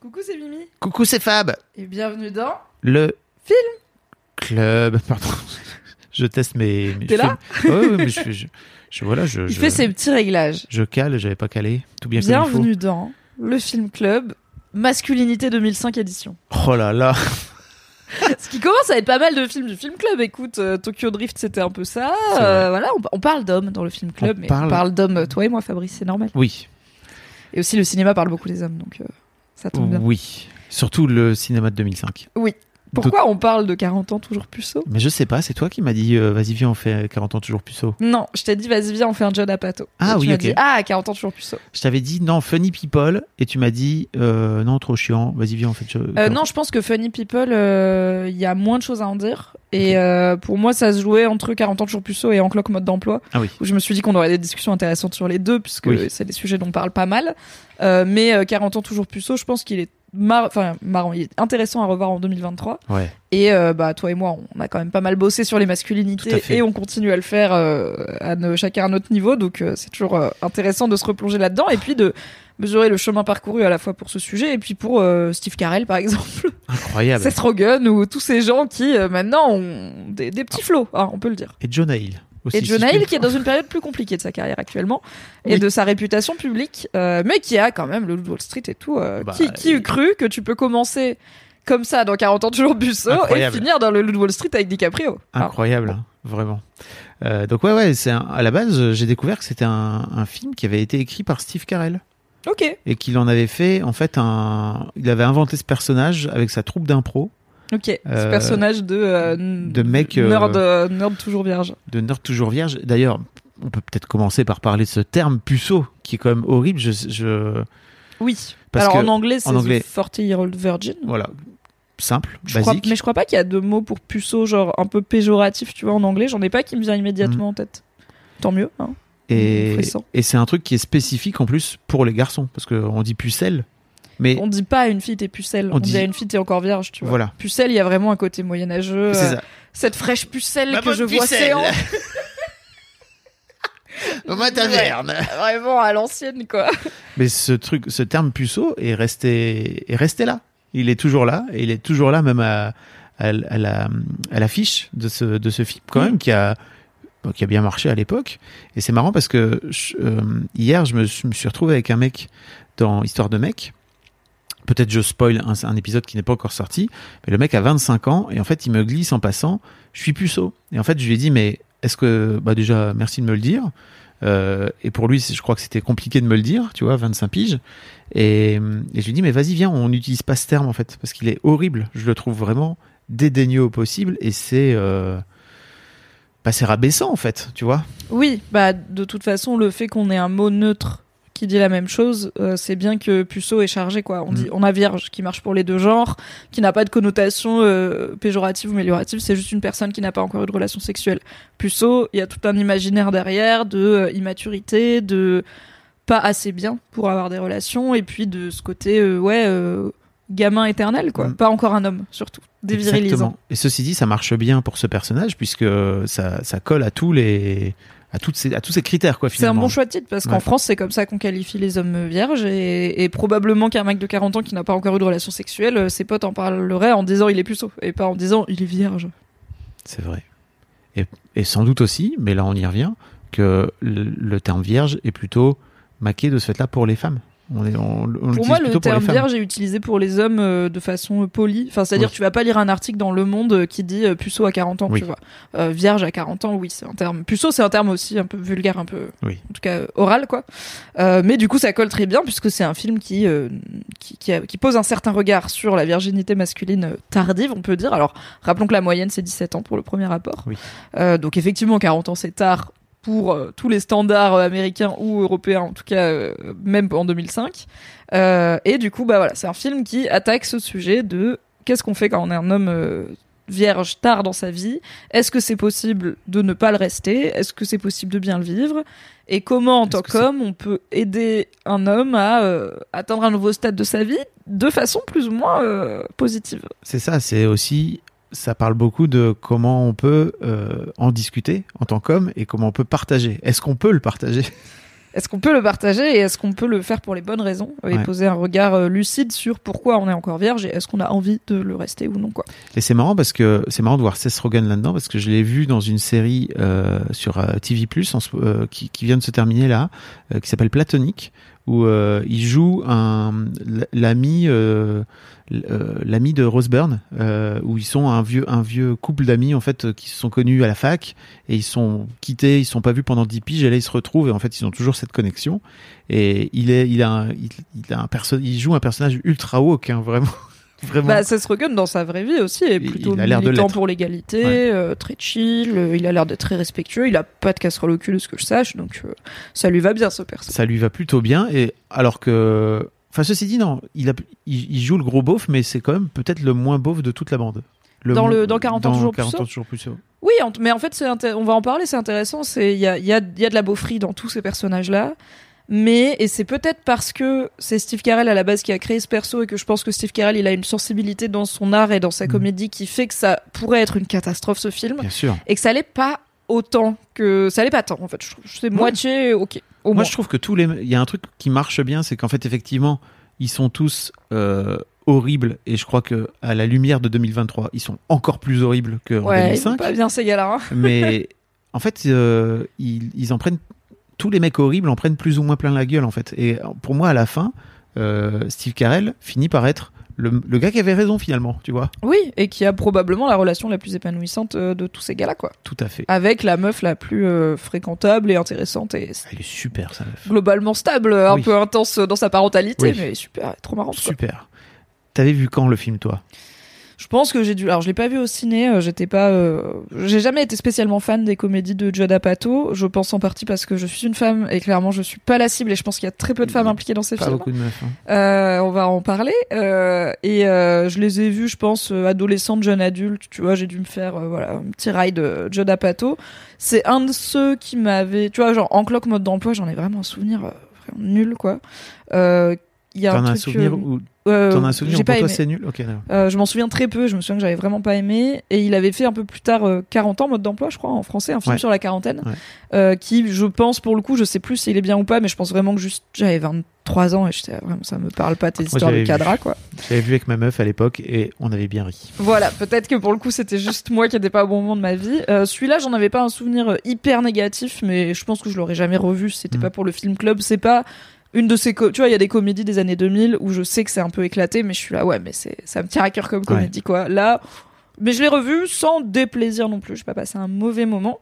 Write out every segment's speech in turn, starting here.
Coucou, c'est Mimi. Coucou, c'est Fab. Et bienvenue dans Le Film. club. Pardon. Je teste mes. mes T'es là. Ouais, ouais, mais je, je, je- voilà, je. Il je, fait ses petits réglages. Je cale, j'avais pas calé. Tout bien comme Bienvenue dans le Film Club Masculinité 2005 édition. Oh là là. Ce qui commence à être pas mal de films du Film Club. Écoute, euh, Tokyo Drift, c'était un peu ça. Euh, voilà, on, on parle d'hommes dans le Film Club, On mais parle- on parle d'hommes, toi et moi, Fabrice, c'est normal. Oui. Et aussi, le cinéma parle beaucoup des hommes, donc euh, ça tombe bien. Oui. Surtout le cinéma de 2005. Oui. Pourquoi on parle de 40 ans toujours puceau Mais je sais pas, c'est toi qui m'as dit, euh, vas-y, viens, on fait 40 ans toujours puceau. Non, je t'ai dit, vas-y, viens, on fait un John Apato. Ah Et tu oui, ok. dit, ah, 40 ans toujours puceau. Je t'avais dit, non, Funny People, et tu m'as dit, euh, non, trop chiant, vas-y, viens, on fait. Euh, non, je pense que Funny People, euh, il y a moins de choses à en dire. Et euh, pour moi, ça se jouait entre 40 ans toujours puceau et en cloque mode d'emploi. Ah oui. Où je me suis dit qu'on aurait des discussions intéressantes sur les deux, puisque Oui. c'est des sujets dont on parle pas mal. Euh, mais euh, 40 ans toujours puceau, je pense qu'il est mar- enfin, marrant, il est intéressant à revoir en 2023. Ouais. Et euh, bah toi et moi, on a quand même pas mal bossé sur les masculinités et on continue à le faire euh, à nos- chacun à notre niveau. Donc euh, c'est toujours intéressant de se replonger là-dedans et puis de mesurer le chemin parcouru à la fois pour ce sujet et puis pour Steve Carell par exemple, Incroyable. Seth Rogen ou tous ces gens qui maintenant ont des, des petits flots, hein, on peut le dire. Et Jonah Hill. Aussi, Et Jonah Hill qui est dans une période plus compliquée de sa carrière actuellement et Oui. de sa réputation publique, euh, mais qui a quand même le Wall Street et tout. euh, Bah, qui, qui eût cru que tu peux commencer comme ça dans 40 ans toujours Busso et finir dans le Wall Street avec DiCaprio Incroyable, hein, vraiment. Euh, donc ouais, ouais, c'est à la base, j'ai découvert que c'était un, un film qui avait été écrit par Steve Carell Ok, et qu'il en avait fait en fait un, il avait inventé ce personnage avec sa troupe d'impro ok. Ce Euh, personnage de, euh, de mec, euh, nerd, euh, nerd toujours vierge. de nerd toujours vierge. D'ailleurs, on peut peut-être commencer par parler de ce terme puceau qui est quand même horrible. Je, je Oui. Parce Alors que en anglais, c'est anglais- The 40 Year Old Virgin. voilà, simple, Je crois- basique. mais je crois pas qu'il y a de mots pour puceau, genre un peu péjoratif, tu vois, en anglais. J'en ai pas qui me vient immédiatement en tête. Tant mieux. Hein. et frisson. et c'est un truc qui est spécifique en plus pour les garçons parce qu'on dit pucelle, mais On dit pas à une fille t'es pucelle, on, On dit... dit- à une fille t'es encore vierge, tu vois. voilà. Pucelle, il y a vraiment un côté moyenâgeux. C'est euh, ça. Cette fraîche pucelle Ma que je vois pucelle. séant. Dans ma taverne. Vraiment à l'ancienne, quoi. Mais ce truc, ce terme puceau est resté, est resté là. Il est toujours là, et il est toujours là même à, à, à la, à l'affiche de ce, de ce film quand Mm. même qui a, qui a bien marché à l'époque. Et c'est marrant parce que je- euh, hier, je me, je me suis retrouvé avec un mec dans Histoire de mec. Peut-être je spoil un, épisode qui n'est pas encore sorti, mais le mec a 25 ans et en fait il me glisse en passant, je suis puceau. Et en fait je lui ai dit mais est-ce que bah déjà merci de me le dire. Euh, et pour lui, je crois que c'était compliqué de me le dire, tu vois, 25 piges. Et, je lui dis, mais vas-y, viens, on n'utilise pas ce terme en fait, parce qu'il est horrible. Je le trouve vraiment dédaigneux au possible, et c'est, euh, bah, c'est rabaissant en fait, tu vois. Oui, bah de toute façon, le fait qu'on ait un mot neutre qui dit la même chose, euh, c'est bien que puceau est chargé, quoi. On Mm. dit, on a vierge qui marche pour les deux genres, qui n'a pas de connotation euh, péjorative ou améliorative, c'est juste une personne qui n'a pas encore eu de relation sexuelle. Puceau, il y a tout un imaginaire derrière de euh, immaturité, de pas assez bien pour avoir des relations, et puis de ce côté, ouais, gamin éternel, quoi. Mm. Pas encore un homme, surtout. Dévirilisant. Exactement. Et ceci dit, ça marche bien pour ce personnage, puisque ça, ça colle à tous les, à toutes ces, à tous ces critères, quoi, C'est un finalement. bon choix de titre parce qu'en Ouais. France, c'est comme ça qu'on qualifie les hommes vierges et, et probablement qu'un mec de 40 ans qui n'a pas encore eu de relation sexuelle, euh, ses potes en parleraient en disant il est puceau et pas en disant il est vierge. C'est vrai. Et, et sans doute aussi, mais là on y revient, que le, le terme vierge est plutôt maqué de ce fait-là pour les femmes. On est, on, on Pour moi, le terme vierge est utilisé pour les hommes euh, de façon euh, polie. Enfin, c'est-à-dire, Oui. tu vas pas lire un article dans Le Monde euh, qui dit euh, puceau à 40 ans, Oui. tu vois. Vierge à 40 ans, oui, c'est un terme. Puceau, c'est un terme aussi un peu vulgaire, un peu, Oui. en tout cas, oral, quoi. Mais du coup, ça colle très bien puisque c'est un film qui, qui, qui, a- qui pose un certain regard sur la virginité masculine tardive, on peut dire. Alors, rappelons que la moyenne, c'est 17 ans pour le premier rapport. Donc, effectivement, 40 ans, c'est tard pour euh, tous les standards euh, américains ou européens, en tout cas euh, même en 2005. Euh, et du coup, bah voilà, c'est un film qui attaque ce sujet de qu'est-ce qu'on fait quand on est un homme vierge tard dans sa vie? Est-ce que c'est possible de ne pas le rester? Est-ce que c'est possible de bien le vivre? Et comment, en tant qu'homme, on peut aider un homme à euh, atteindre un nouveau stade de sa vie de façon plus ou moins euh, positive? C'est ça, c'est aussi, ça parle beaucoup de comment on peut euh, en discuter en tant qu'homme et comment on peut partager. Est-ce qu'on peut le partager? Est-ce qu'on peut le partager et est-ce qu'on peut le faire pour les bonnes raisons et Ouais. poser un regard euh, lucide sur pourquoi on est encore vierge et est-ce qu'on a envie de le rester ou non quoi? Et c'est marrant parce que c'est marrant de voir Seth Rogen là-dedans parce que je l'ai vu dans une série euh, sur TV euh, qui, qui vient de se terminer là, qui s'appelle Platonique, où euh, il joue euh, euh, l'ami de Rose Byrne, où ils sont un vieux couple d'amis en fait qui se sont connus à la fac et ils sont quittés, ils sont pas vus pendant 10 piges et là ils se retrouvent et en fait ils ont toujours cette connexion. Et il joue un personnage ultra woke hein, vraiment vraiment Bah, Seth Rogen dans sa vraie vie aussi est plutôt il a l'air de militant l'être. pour l'égalité, Ouais. euh, très chill, euh, il a l'air d'être très respectueux, il a pas de casserole au cul de ce que je sache, donc euh, ça lui va bien ce perso. ça lui va plutôt bien et alors que enfin ceci dit non il, a, il, il joue le gros beauf mais c'est quand même peut-être le moins beauf de toute la bande Dans le- dans 40 ans toujours plus 40 haut ans toujours plus haut. Oui, mais en fait, on va en parler, c'est intéressant. Il y a, y a de la beaufrie dans tous ces personnages-là, mais et c'est peut-être parce que c'est Steve Carell à la base qui a créé ce perso et que je pense que Steve Carell il a une sensibilité dans son art et dans sa Mhm. comédie qui fait que ça pourrait être une catastrophe ce film bien sûr et que ça l'est pas autant que ça l'est pas tant en fait. Je trouve que c'est moitié ok. Au moi moins. je trouve que tous les il y a un truc qui marche bien c'est qu'en fait effectivement ils sont tous euh, horribles et je crois que à la lumière de 2023 ils sont encore plus horribles que en ouais, ils sont 2005 pas bien ces gars-là. hein. mais en fait euh, ils, ils en prennent tous les mecs horribles en prennent plus ou moins plein la gueule en fait et pour moi à la fin euh, Steve Carell finit par être le, le gars qui avait raison finalement tu vois Oui, et qui a probablement la relation la plus épanouissante euh, de tous ces gars-là quoi. tout à fait Avec la meuf la plus euh, fréquentable et intéressante et elle est super ça meuf globalement stable, un Oui. peu intense dans sa parentalité, Oui. mais super, trop marrante. quoi. super t'avais vu quand le film toi? Je pense que j'ai dû. Alors, je l'ai pas vu au ciné. euh, J'étais pas. euh, J'ai jamais été spécialement fan des comédies de Judd Apatow. Je pense en partie parce que je suis une femme et clairement je suis pas la cible. Et je pense qu'il y a très peu de femmes impliquées dans ces pas films. beaucoup de meufs hein. Euh, on va en parler. Euh, et euh, je les ai vus, je pense, euh, adolescente, jeune adulte. Tu vois, j'ai dû me faire voilà un petit ride de Judd Apatow. C'est un de ceux qui m'avait, tu vois, genre en cloque mode d'emploi, j'en ai vraiment un souvenir euh, vraiment nul quoi. Euh, Il y a T'en un as un truc, souvenir ou euh, t'en as un souvenir pour pas toi c'est nul? Ok, d'accord. Euh, je m'en souviens très peu, je me souviens que j'avais vraiment pas aimé. Et il avait fait un peu plus tard euh, 40 ans, mode d'emploi, je crois, en français, un film Ouais. sur la quarantaine. Ouais. Euh, qui, je pense, pour le coup, je sais plus s'il est bien ou pas, mais je pense vraiment que juste j'avais 23 ans et j'étais vraiment, ça me parle pas tes histoires j'avais de vu. cadra, quoi. J'avais vu avec ma meuf à l'époque et on avait bien ri. Voilà, peut-être que pour le coup, c'était juste moi qui n'étais pas au bon moment de ma vie. Euh, Celui-là, j'en avais pas un souvenir euh, hyper négatif, mais je pense que je l'aurais jamais revu c'était Mm. pas pour le film club. C'est pas une de ces, tu vois, il y a des comédies des années 2000 où je sais que c'est un peu éclaté, mais je suis là, ouais, mais c'est, ça me tient à cœur comme comédie, quoi. Là, mais je l'ai revu sans déplaisir non plus. Je pas passé un mauvais moment.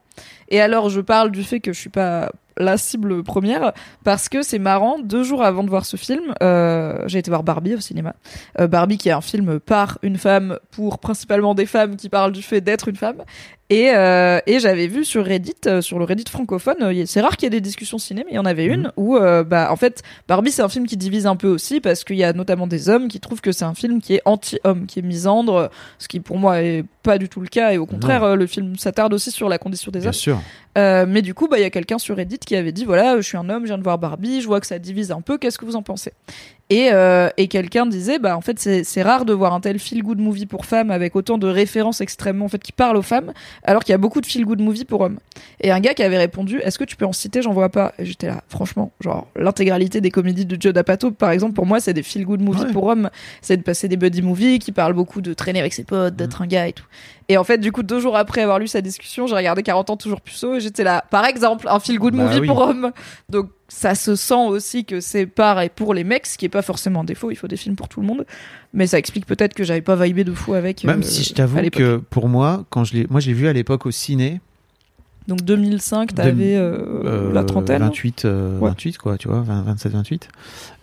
Et alors, je parle du fait que je suis pas la cible première parce que c'est marrant. Deux jours avant de voir ce film, euh, j'ai été voir Barbie au cinéma. Euh, Barbie, qui est un film par une femme pour principalement des femmes qui parlent du fait d'être une femme. Et, euh, et j'avais vu sur Reddit, euh, sur le Reddit francophone, euh, c'est rare qu'il y ait des discussions ciné, mais il y en avait une où, euh, bah, en fait, Barbie, c'est un film qui divise un peu aussi parce qu'il y a notamment des hommes qui trouvent que c'est un film qui est anti-homme, qui est misandre, ce qui pour moi est pas du tout le cas. Et au contraire, euh, le film s'attarde aussi sur la condition des Bien hommes. sûr. Euh, mais du coup, bah, il y a quelqu'un sur Reddit qui avait dit voilà, je suis un homme, je viens de voir Barbie, je vois que ça divise un peu, qu'est-ce que vous en pensez? Et, euh, et quelqu'un disait bah en fait c'est c'est rare de voir un tel feel good movie pour femmes avec autant de références extrêmement en fait qui parlent aux femmes, alors qu'il y a beaucoup de feel good movie pour hommes. Et un gars qui avait répondu est-ce que tu peux en citer J'en vois pas? Et j'étais là, franchement, genre l'intégralité des comédies de Judd Apatow par exemple pour moi c'est des feel good movies Ouais. pour hommes, c'est de passer des buddy movies qui parlent beaucoup de traîner avec ses potes, d'être un gars et tout. Et en fait, du coup, deux jours après avoir lu sa discussion, j'ai regardé 40 ans toujours puceau et j'étais là. Par exemple, un feel good Bah movie oui. pour hommes. Donc, ça se sent aussi que c'est par et pour les mecs, ce qui est pas forcément un défaut. Il faut des films pour tout le monde. Mais ça explique peut-être que j'avais pas vibé de fou avec. Même euh, si je à t'avoue que pour moi, quand je l'ai, moi j'ai vu à l'époque au ciné, Donc, 2005, t'avais euh, euh, la trentaine. 28, euh, Ouais. 28 quoi, tu vois, 20, 27, 28.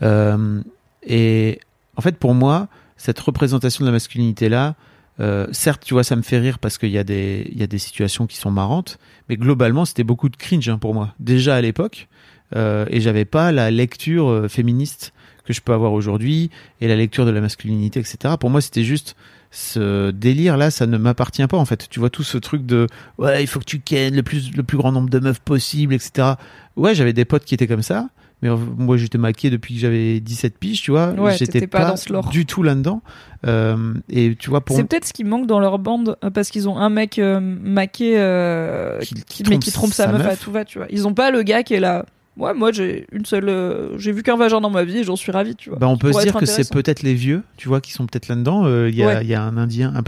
Euh, et en fait, pour moi, cette représentation de la masculinité là, euh, certes, tu vois, ça me fait rire parce qu'il y, a des- situations qui sont marrantes, mais globalement, c'était beaucoup de cringe hein, pour moi. Déjà à l'époque, euh, et j'avais pas la lecture euh, féministe que je peux avoir aujourd'hui et la lecture de la masculinité, etc. Pour moi, c'était juste ce délire là, ça ne m'appartient pas en fait. Tu vois tout ce truc de ouais, il faut que tu kennes le plus le plus grand nombre de meufs possible, etc. Ouais, j'avais des potes qui étaient comme ça. Mais euh, moi, j'étais maquillé depuis que j'avais 17 piges, tu vois. Ouais, j'étais pas dans du tout là-dedans. Euh, et tu vois, pour C'est peut-être ce qui manque dans leur bande euh, parce qu'ils ont un mec euh, maqué euh, Qui- mais trompe qui trompe sa, sa meuf, à meuf. tout va, tu vois. Ils ont pas le gars qui est là. Ouais, moi j'ai une seule, j'ai vu qu'un vagin dans ma vie et j'en suis ravi, tu vois. Bah, on peut se dire que c'est peut-être les vieux, tu vois, qui sont peut-être là-dedans. Il y, a, Ouais. y a un Indien, un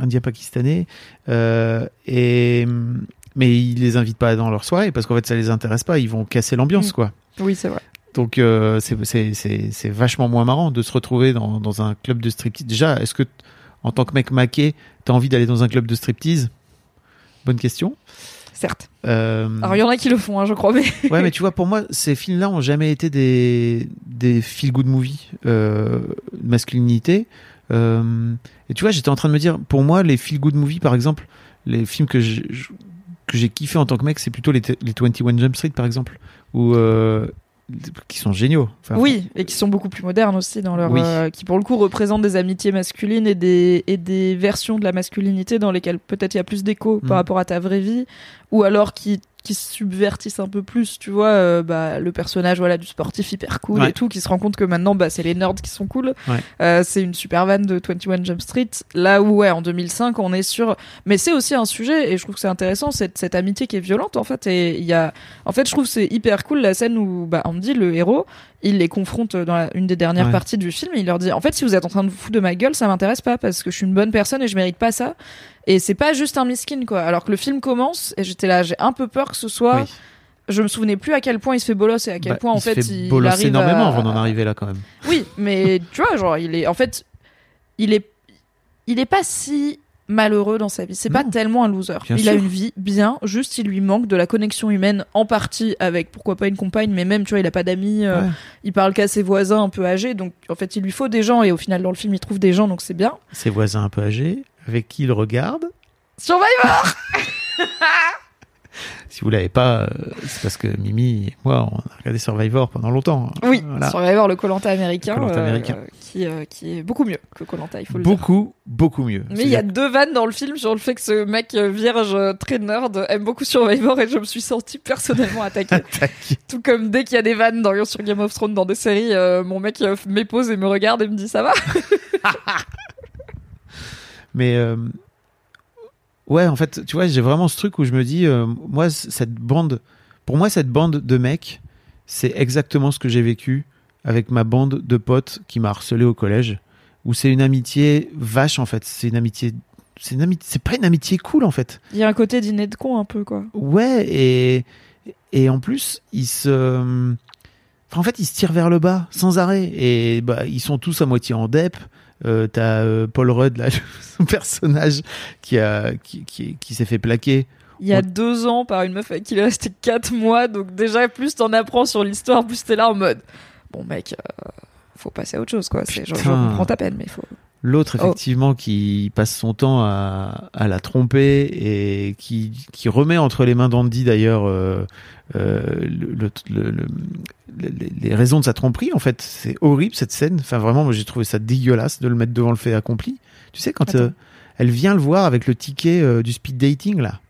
Indien pakistanais, et mais ils les invitent pas dans leur soirée parce qu'en fait ça les intéresse pas. Ils vont casser l'ambiance, Mm. quoi. Oui, c'est vrai. Donc euh, c'est vachement moins marrant de se retrouver dans dans un club de striptease. Déjà, est-ce que en tant que mec maqué, t'as envie d'aller dans un club de striptease? Bonne question. Certes. Euh, Alors il y en a qui le font, hein, je crois, mais Ouais, mais tu vois, pour moi, ces films-là ont jamais été des, des feel-good movies euh, de masculinité. Euh, et tu vois, j'étais en train de me dire, pour moi, les feel-good movies, par exemple, les films que j'ai que j'ai kiffé en tant que mec, c'est plutôt les, les 21 Jump Street, par exemple, ou euh, qui sont géniaux. Enfin, oui, et qui sont beaucoup plus modernes aussi dans leur, Oui. euh, qui pour le coup représentent des amitiés masculines et des et des versions de la masculinité dans lesquelles peut-être il y a plus d'écho Mm. par rapport à ta vraie vie, ou alors qui qui subvertissent un peu plus, tu vois, euh, bah, le personnage voilà du sportif hyper cool Ouais. et tout, qui se rend compte que maintenant bah, c'est les nerds qui sont cool. Ouais. Euh, c'est une super vanne de 21 Jump Street. Là où ouais, en 2005 on est sur, mais c'est aussi un sujet et je trouve que c'est intéressant cette cette amitié qui est violente en fait et il y a, en fait je trouve que c'est hyper cool la scène où bah Andy le héros il les confronte dans la- une des dernières Ouais. parties du film. Il leur dit En fait, si vous êtes en train de vous foutre de ma gueule, ça m'intéresse pas parce que je suis une bonne personne et je mérite pas ça. Et c'est pas juste un miskin, quoi. Alors que le film commence et j'étais là, j'ai un peu peur que ce soit. Oui. Je me souvenais plus à quel point il se fait bolos et à quel Bah, point en il fait, fait il, arrive énormément à- avant d'en arriver là, quand même. Oui, mais tu vois, genre, il est. En fait, il est. Il est pas si malheureux dans sa vie. C'est pas tellement un loser. Bien il a une vie bien, juste il lui manque de la connexion humaine en partie avec pourquoi pas une compagne, mais même tu vois, il a pas d'amis. euh, il parle qu'à ses voisins un peu âgés, donc en fait il lui faut des gens et au final dans le film il trouve des gens donc c'est bien. Ses voisins un peu âgés, avec qui il regarde. Survivor Si vous l'avez pas, euh, c'est parce que Mimi et moi, on a regardé Survivor pendant longtemps. Oui, Voilà. Survivor le Colanta américain, Koh-Lanta euh, américain. qui, euh, qui est beaucoup mieux que Colanta, il faut le dire. Beaucoup, beaucoup mieux. Mais il y a deux vannes dans le film sur le fait que ce mec vierge très nerd aime beaucoup Survivor et je me suis sentie personnellement. Attaqué. Tout comme dès qu'il y a des vannes dans, sur Game of Thrones dans des séries, euh, mon mec m'épose et me regarde et me dit ça va? Mais euh, ouais, en fait, tu vois, j'ai vraiment ce truc où je me dis, euh, moi, cette bande, pour moi, cette bande de mecs, c'est exactement ce que j'ai vécu avec ma bande de potes qui m'a harcelé au collège, où c'est une amitié vache, en fait. C'est une amitié. C'est une amitié. C'est pas une amitié cool, en fait. Il y a un côté dîner de con un peu quoi. Ouais, et, et en plus, ils se. Enfin, en fait, ils se tirent vers le bas, sans arrêt. Et bah, ils sont tous à moitié en dep. Euh, T'as euh, Paul Rudd, là, son personnage, qui, a, qui, qui, qui s'est fait plaquer. Il y a deux ans par une meuf avec qui il est resté quatre mois, donc déjà plus t'en apprends sur l'histoire, plus t'es là en mode bon mec, euh, faut passer à autre chose quoi. C'est, je, comprends ta peine, mais faut. L'autre, Oh. effectivement, qui passe son temps à, à la tromper et qui, qui remet entre les mains d'Andy, d'ailleurs, euh, euh, le, le- le- le- les, raisons de sa tromperie. En fait, c'est horrible cette scène. Enfin, vraiment, moi, j'ai trouvé ça dégueulasse de le mettre devant le fait accompli. Tu sais, quand euh, elle vient le voir avec le ticket euh, du speed dating, là.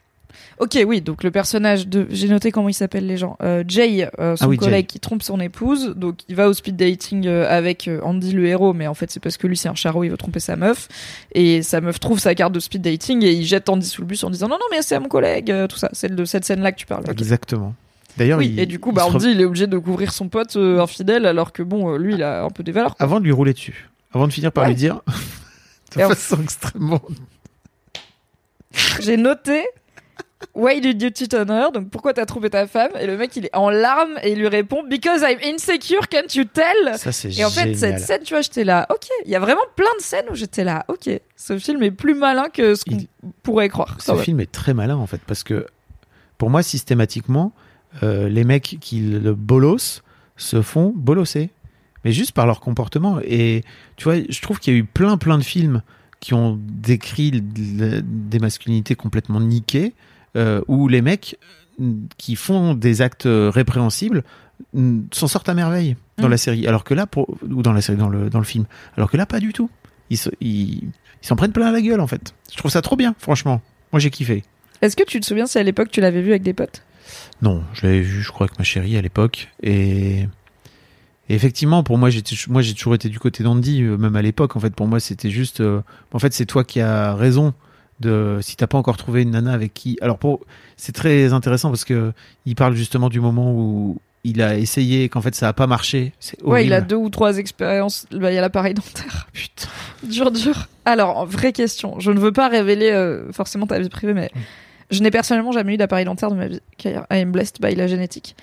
Ok, oui, donc le personnage de. J'ai noté comment ils s'appellent les gens. Euh, Jay, euh, son Ah oui, collègue Jay. qui trompe son épouse, donc il va au speed dating euh, avec Andy le héros, mais en fait c'est parce que lui c'est un charreau, il veut tromper sa meuf. Et sa meuf trouve sa carte de speed dating et il jette Andy sous le bus en disant non, non, mais c'est à mon collègue, tout ça. C'est de cette scène-là que tu parles. Exactement. D'ailleurs, Oui, il- et du coup, il bah, re- Andy il est obligé de couvrir son pote infidèle alors que bon, lui il a un peu des valeurs. avant de lui rouler dessus, avant de finir par Ouais. lui dire, de façon extrêmement J'ai noté Why did you cheat on her? Donc pourquoi t'as trompé ta femme? Et le mec il est en larmes et il lui répond Because I'm insecure, can't you tell? Ça, c'est Et en fait, cette scène, tu vois, j'étais là, ok. Il y a vraiment plein de scènes où j'étais là, ok. Ce film est plus malin que ce qu'on Il- pourrait croire. Ce film est très malin en fait parce que pour moi systématiquement euh, les mecs qui le bolossent se font bolosser mais juste par leur comportement et tu vois je trouve qu'il y a eu plein plein de films qui ont décrit des masculinités complètement niquées, euh, où les mecs euh, qui font des actes euh, répréhensibles s'en sortent à merveille dans Mm. la série. Alors que là, pour, ou dans la série, dans le, dans le film. Alors que là, pas du tout. Ils se- ils ils s'en prennent plein la gueule, en fait. Je trouve ça trop bien, franchement. Moi, j'ai kiffé. Est-ce que tu te souviens si à l'époque tu l'avais vu avec des potes? Non, je l'avais vu, je crois, avec ma chérie à l'époque. Et... et effectivement, pour moi, j'étais, moi, j'ai toujours été du côté d'Andy, même à l'époque. En fait, pour moi, c'était juste. euh, En fait, c'est toi qui as raison. De, si t'as pas encore trouvé une nana avec qui. Alors, pour, c'est très intéressant parce que il parle justement du moment où il a essayé et qu'en fait ça a pas marché. C'est Ouais, il a deux ou trois expériences. Bah, il y a l'appareil dentaire. Putain. Dur, dur. Alors, vraie question. Je ne veux pas révéler euh, forcément ta vie privée, mais je n'ai personnellement jamais eu d'appareil dentaire de ma vie. car I am blessed by la génétique.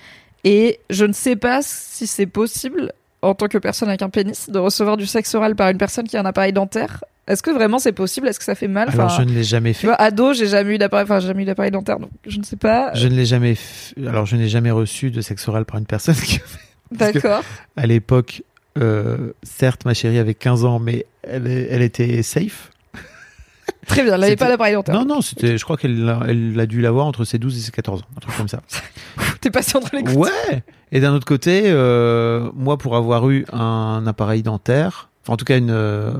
Et je ne sais pas si c'est possible, en tant que personne avec un pénis, de recevoir du sexe oral par une personne qui a un appareil dentaire. Est-ce que vraiment c'est possible? Est-ce que ça fait mal? Alors, Enfin, je ne l'ai jamais Tu fait. vois, ado, j'ai jamais eu d'appareil, enfin, jamais eu d'appareil dentaire, donc je ne sais pas. Je ne l'ai jamais f- Alors, je n'ai jamais reçu de sexe oral par une personne qui D'accord. à l'époque, euh, certes, ma chérie avait 15 ans, mais elle, était safe. Très bien, elle n'avait pas d'appareil dentaire. Non, non, c'était, je crois qu'elle a, elle a dû l'avoir entre ses 12 et ses 14 ans, un truc comme ça. T'es passé entre les coups. Ouais Et d'un autre côté, euh, moi, pour avoir eu un appareil dentaire, enfin, en tout cas, une, euh,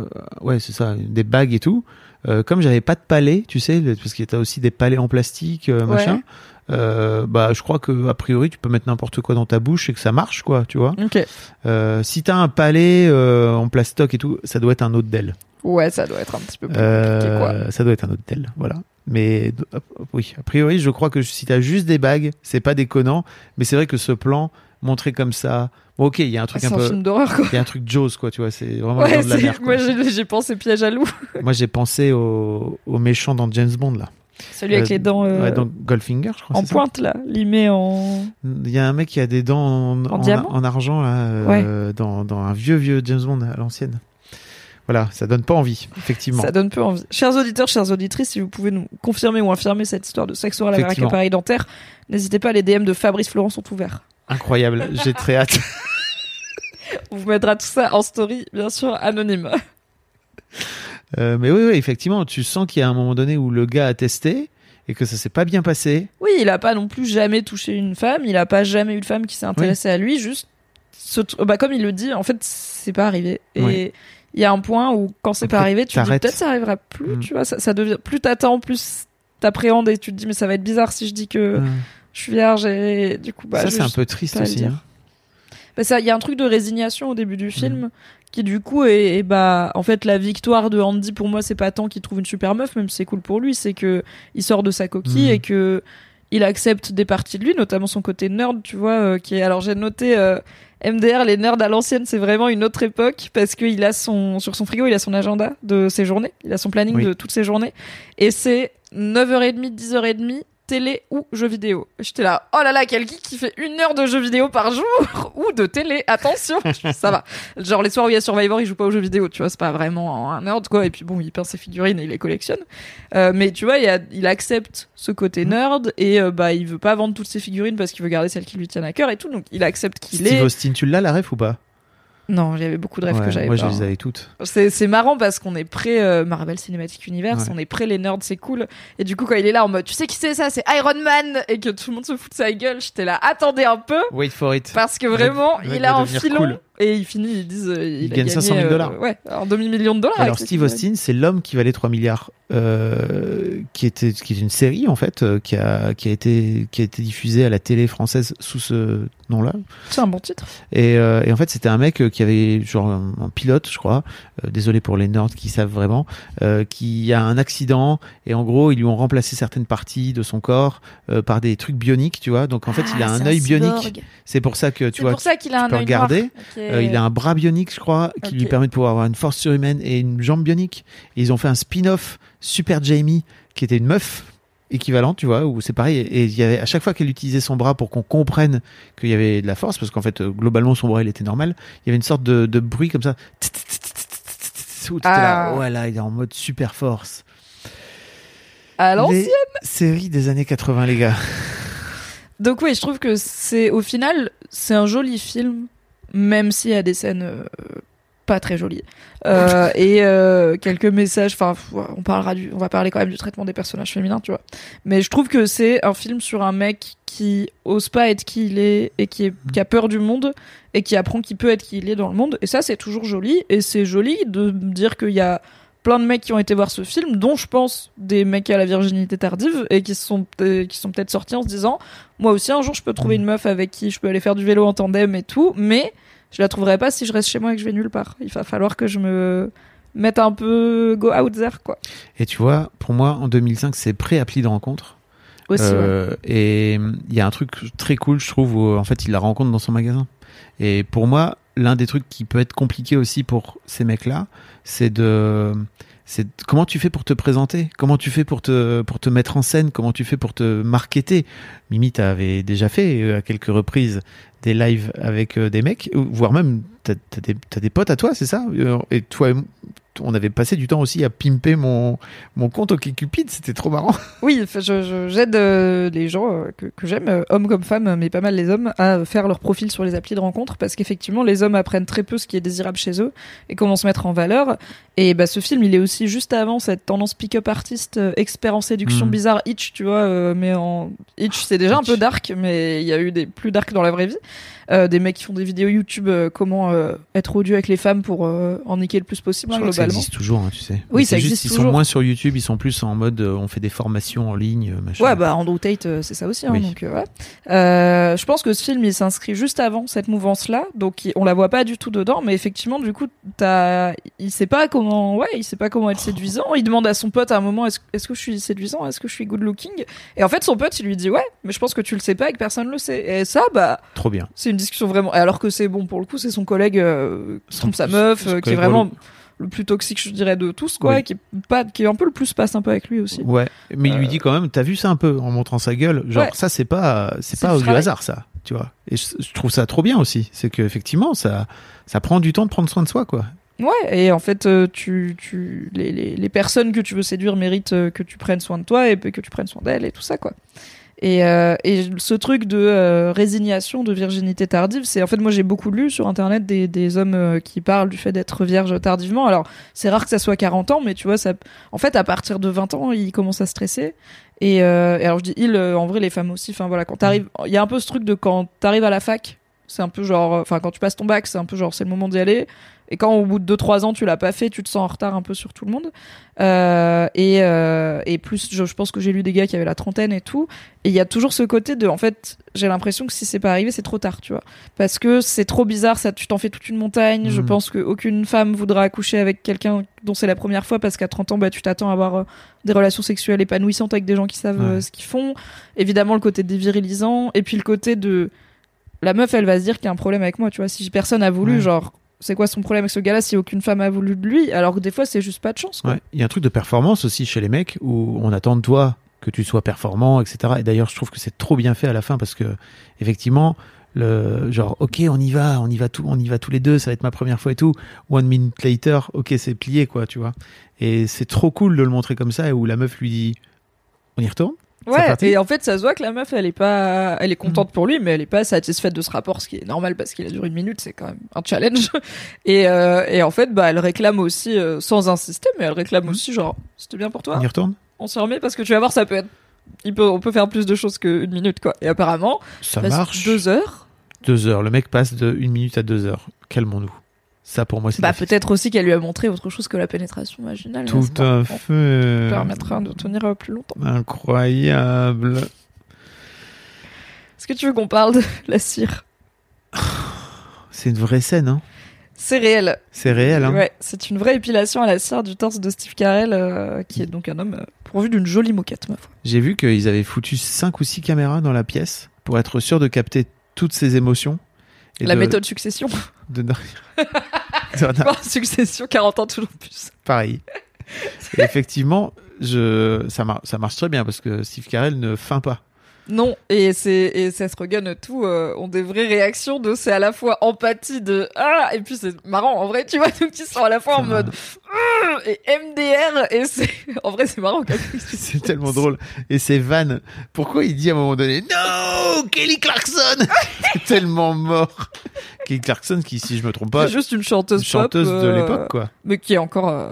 ouais, c'est ça, des bagues et tout, euh, comme j'avais pas de palais, tu sais, parce qu'il y a aussi des palais en plastique, euh, Ouais. machin, euh, bah, je crois que, a priori, tu peux mettre n'importe quoi dans ta bouche et que ça marche, quoi, tu vois. Ok. Euh, si t'as un palais euh, en plastoc et tout, ça doit être un autre d'elle. Ouais, ça doit être un petit peu plus compliqué, quoi. Ça doit être un autre tel, voilà. Mais oui, a priori, je crois que si t'as juste des bagues, c'est pas déconnant. Mais c'est vrai que ce plan montré comme ça, bon, ok, il y a un Ah, truc c'est un un peu, film d'horreur, quoi. il y a un truc Jaws, quoi, tu vois, c'est vraiment Ouais, de la mer. moi j'ai pensé piège à loup. Moi, j'ai pensé au, au méchant dans James Bond là, Celui avec Euh, les dents euh, ouais, dans Goldfinger, je crois. en c'est ça pointe, là. Limé en. Il y a un mec qui a des dents en, en- diamant en argent là, euh, dans, dans un vieux vieux James Bond à l'ancienne. Voilà, ça donne pas envie, effectivement. Ça donne peu envie. Chers auditeurs, chères auditrices, si vous pouvez nous confirmer ou infirmer cette histoire de sexe oral avec appareil dentaire, n'hésitez pas, les DM de Fabrice Florent sont ouverts. Incroyable, j'ai très hâte. On vous mettra tout ça en story, bien sûr, anonyme. Euh, mais oui, oui, effectivement, tu sens qu'il y a un moment donné où le gars a testé et que ça s'est pas bien passé. Oui, il a pas non plus jamais touché une femme, il a pas jamais eu de femme qui s'est intéressée à lui, juste ce bah comme il le dit, en fait, c'est pas arrivé. Et il y a un point où quand c'est pas arrivé, tu te dis peut-être ça arrivera plus, Mm. tu vois, ça, ça devient plus t'attends, plus t'appréhendes et tu te dis mais ça va être bizarre si je dis que Euh, je suis vierge et du coup bah ça, c'est un peu triste aussi. hein. Bah, ça, il y a un truc de résignation au début du Mm. film qui du coup est, est, bah en fait la victoire de Andy pour moi c'est pas tant qu'il trouve une super meuf même si c'est cool pour lui c'est que il sort de sa coquille Mm. et que il accepte des parties de lui notamment son côté nerd tu vois euh, qui est alors j'ai noté euh, MDR les nerds à l'ancienne c'est vraiment une autre époque parce qu'il a son sur son frigo il a son agenda de ses journées il a son planning Oui. de toutes ses journées et c'est 9h30 10h30 télé ou jeux vidéo. J'étais là, oh là là, quel geek qui fait une heure de jeux vidéo par jour ou de télé, attention, ça va. Genre les soirs où il y a Survivor, il joue pas aux jeux vidéo, tu vois, c'est pas vraiment un nerd quoi. Et puis bon, il peint ses figurines et il les collectionne. Euh, mais tu vois, il, y a- il accepte ce côté nerd et euh, bah il veut pas vendre toutes ses figurines parce qu'il veut garder celles qui lui tiennent à cœur et tout. Donc il accepte qu'il Steve est. Austin, tu l'as la ref ou pas? Non, il y avait beaucoup de rêves Ouais, que j'avais Moi, pas. je les hein. avais toutes. C'est c'est marrant parce qu'on est prêt euh, Marvel Cinematic Universe, Ouais. on est prêt les nerds, c'est cool. Et du coup quand il est là en mode tu sais qui c'est ça, c'est Iron Man et que tout le monde se fout de sa gueule, j'étais là attendez un peu Wait for it. parce que vraiment il a un filon cool. Et il finit ils disent euh, il, a gagne gagné, 500 000 euh, dollars. ouais, un demi million de dollars. Alors Steve. Austin, c'est l'homme qui valait 3 milliards, euh, qui était qui est une série en fait, qui a qui a été qui a été diffusée à la télé française sous ce nom-là. C'est un bon titre. Et, et en fait, c'était un mec qui avait genre un, un pilote, je crois. désolé pour les nerds qui savent vraiment, qui a un accident et en gros, ils lui ont remplacé certaines parties de son corps par des trucs bioniques, tu vois. Donc en fait, il a Ah, un œil bionique. C'est pour ça que tu C'est vois, pour ça qu'il a un œil noir. Euh, il a un bras bionique, je crois, qui lui permet de pouvoir avoir une force surhumaine et une jambe bionique. Et ils ont fait un spin-off Super Jamie, qui était une meuf équivalente, tu vois, où c'est pareil. Et il y avait à chaque fois qu'elle utilisait son bras pour qu'on comprenne qu'il y avait de la force, parce qu'en fait, euh, globalement, son bras il était normal. Il y avait une sorte de, de bruit comme ça. Où là, Ah. ouais, là, il est en mode super force. À l'ancienne. Les séries des années 80, les gars. Donc oui, je trouve que c'est au final c'est un joli film, même s'il y a des scènes euh, pas très joli. Euh, et euh, quelques messages. Enfin, on parlera du, on va parler quand même du traitement des personnages féminins, tu vois. Mais je trouve que c'est un film sur un mec qui ose pas être qui il est et qui, qui a peur du monde et qui apprend qu'il peut être qui il est dans le monde. Et ça, c'est toujours joli. Et c'est joli de dire qu'il y a plein de mecs qui ont été voir ce film, dont je pense des mecs à la virginité tardive et qui sont euh, qui sont peut-être sortis en se disant moi aussi un jour je peux trouver une meuf avec qui je peux aller faire du vélo en tandem et tout, mais je la trouverai pas si je reste chez moi et que je vais nulle part. Il va falloir que je me mette un peu go out there quoi. Et tu vois, pour moi en 2005 c'est pré-appli de rencontre. Aussi, Euh, Et il y a un truc très cool, je trouve, où en fait il la rencontre dans son magasin. Et pour moi, l'un des trucs qui peut être compliqué aussi pour ces mecs-là, c'est de, c'est comment tu fais pour te présenter, comment tu fais pour te pour te mettre en scène, comment tu fais pour te marketer? Mimi, t'avais déjà fait euh, à quelques reprises des lives avec euh, des mecs, voire même t'as as des, des potes à toi, c'est ça? Euh, Et toi, on avait passé du temps aussi à pimper mon mon compte OkCupid, c'était trop marrant. Oui, j'aide euh, les gens euh, que, que j'aime, euh, hommes comme femmes, mais pas mal les hommes, à faire leur profil sur les applis de rencontre parce qu'effectivement, les hommes apprennent très peu ce qui est désirable chez eux et comment se mettre en valeur. Et bah, ce film, il est aussi juste avant cette tendance pick-up artiste, expert en séduction Mm. bizarre, Hitch, tu vois, mais en Hitch, c'est déjà un peu dark, mais il y a eu des plus dark dans la vraie vie. Des mecs qui font des vidéos YouTube, comment être odieux avec les femmes pour en niquer le plus possible, Je hein, que ça globalement. existe toujours, hein, tu sais. Oui, ça juste, Ils sont moins sur YouTube, ils sont plus en mode euh, on fait des formations en ligne, euh, machin. Ouais, bah Andrew Tate, euh, c'est ça aussi. Hein, Oui. donc. Euh, je pense que ce film, il s'inscrit juste avant cette mouvance-là, donc on la voit pas du tout dedans, mais effectivement, du coup, t'as, il sait pas comment, ouais, il sait pas comment être séduisant. Il demande à son pote à un moment, est-ce, est-ce que je suis séduisant, est-ce que je suis good looking? Et en fait, son pote, il lui dit, ouais, mais je pense que tu le sais pas et que personne le sait. Et ça, bah, Trop bien. c'est une discussion vraiment. Alors que c'est bon pour le coup, c'est son collègue euh, qui trompe sa meuf, euh, qui est vraiment relou. Le plus toxique, je dirais, de tous, quoi, Oui. et qui est pas, qui est un peu le plus pas sympa avec lui aussi. Ouais, mais il lui Euh, dit quand même, t'as vu ça un peu en montrant sa gueule, genre Ouais. ça c'est pas, c'est pas du hasard ça, tu vois. Et je, je trouve ça trop bien aussi, c'est que effectivement ça, ça prend du temps de prendre soin de soi quoi. Ouais, et en fait, euh, tu, tu, les, les, les personnes que tu veux séduire méritent euh, que tu prennes soin de toi et que tu prennes soin d'elles et tout ça, quoi. Et, euh, et ce truc de euh, résignation, de virginité tardive, c'est en fait, moi j'ai beaucoup lu sur internet des, des hommes euh, qui parlent du fait d'être vierge tardivement. Alors, c'est rare que ça soit 40 ans, mais tu vois, ça, en fait, à partir de 20 ans, ils commencent à stresser. Et, euh, et alors, je dis ils, euh, en vrai, les femmes aussi. Enfin, voilà, quand t'arrives, il y a un peu ce truc de quand t'arrives à la fac, c'est un peu genre, enfin, quand tu passes ton bac, c'est un peu genre, c'est le moment d'y aller. Et quand au bout de 2-3 ans tu l'as pas fait, tu te sens en retard un peu sur tout le monde. Euh, et, euh, et plus, je, je pense que j'ai lu des gars qui avaient la trentaine et tout. Et il y a toujours ce côté de, en fait, j'ai l'impression que si c'est pas arrivé, c'est trop tard, tu vois. Parce que c'est trop bizarre, ça, tu t'en fais toute une montagne. Je Mhm. pense qu'aucune femme voudra accoucher avec quelqu'un dont c'est la première fois parce qu'à 30 ans, bah, tu t'attends à avoir euh, des relations sexuelles épanouissantes avec des gens qui savent Ouais. euh, ce qu'ils font. Évidemment, le côté dévirilisant. Et puis le côté de, la meuf, elle va se dire qu'il y a un problème avec moi, tu vois. Si personne a voulu, Ouais. genre, c'est quoi son problème avec ce gars-là si aucune femme a voulu de lui? Alors que des fois, c'est juste pas de chance, quoi. Ouais. Il y a un truc de performance aussi chez les mecs où on attend de toi que tu sois performant, etc. Et d'ailleurs, je trouve que c'est trop bien fait à la fin parce que effectivement, le genre, ok, on y va, on y va tout, on y va tous les deux, ça va être ma première fois et tout. One minute later, ok, c'est plié quoi, tu vois. Et c'est trop cool de le montrer comme ça et où la meuf lui dit, on y retourne? Ouais, et en fait, ça se voit que la meuf, elle est pas, elle est contente pour lui, mais elle est pas satisfaite de ce rapport, ce qui est normal parce qu'il a duré une minute, c'est quand même un challenge. Et, euh, et en fait, bah, elle réclame aussi, euh, sans insister, mais elle réclame aussi, genre, c'était bien pour toi, On y retourne? on se remet parce que tu vas voir, ça peut être, il peut, on peut faire plus de choses qu'une minute, quoi. Et apparemment, Ça marche. deux heures. Deux heures. Le mec passe de une minute à deux heures. Calmons-nous. Ça pour moi c'est. Bah, peut-être aussi qu'elle lui a montré autre chose que la pénétration vaginale. Tout à fait. Permettra de tenir plus longtemps. Incroyable. Est-ce que tu veux qu'on parle de la cire? C'est une vraie scène, hein. C'est réel. C'est réel, hein. Ouais, c'est une vraie épilation à la cire du torse de Steve Carell, euh, qui est donc un homme euh, pourvu d'une jolie moquette, ma foi. J'ai vu qu'ils avaient foutu cinq ou six caméras dans la pièce pour être sûr de capter toutes ces émotions. Et la de- méthode succession. de- de- de- succession, 40 ans toujours plus. pareil. Et effectivement, je, ça, mar- ça marche très bien parce que Steve Carell ne feint pas. Non, et c'est et Seth Rogen tout euh, ont des vraies réactions de c'est à la fois empathie de ah et puis c'est marrant en vrai tu vois donc ils sont à la fois en Ça- mode et MDR et c'est en vrai c'est marrant. C'est tellement drôle. Et c'est Van. Pourquoi il dit à un moment donné No Kelly Clarkson tellement mort. Kelly Clarkson, qui, si je me trompe pas, C'est juste une chanteuse, une chanteuse pop, de euh, l'époque, quoi. Mais qui est encore. euh,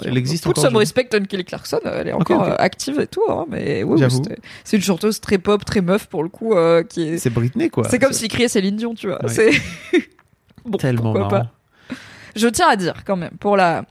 qui Elle est- existe encore some respect on Kelly Clarkson, elle est encore euh, active et tout, hein, mais oui, c'est une chanteuse très pop, très meuf pour le coup, euh, qui est. C'est Britney, quoi. C'est comme s'il criait Céline Dion, tu vois. Ouais. C'est bon, tellement marrant. pas. Je tiens à dire quand même pour la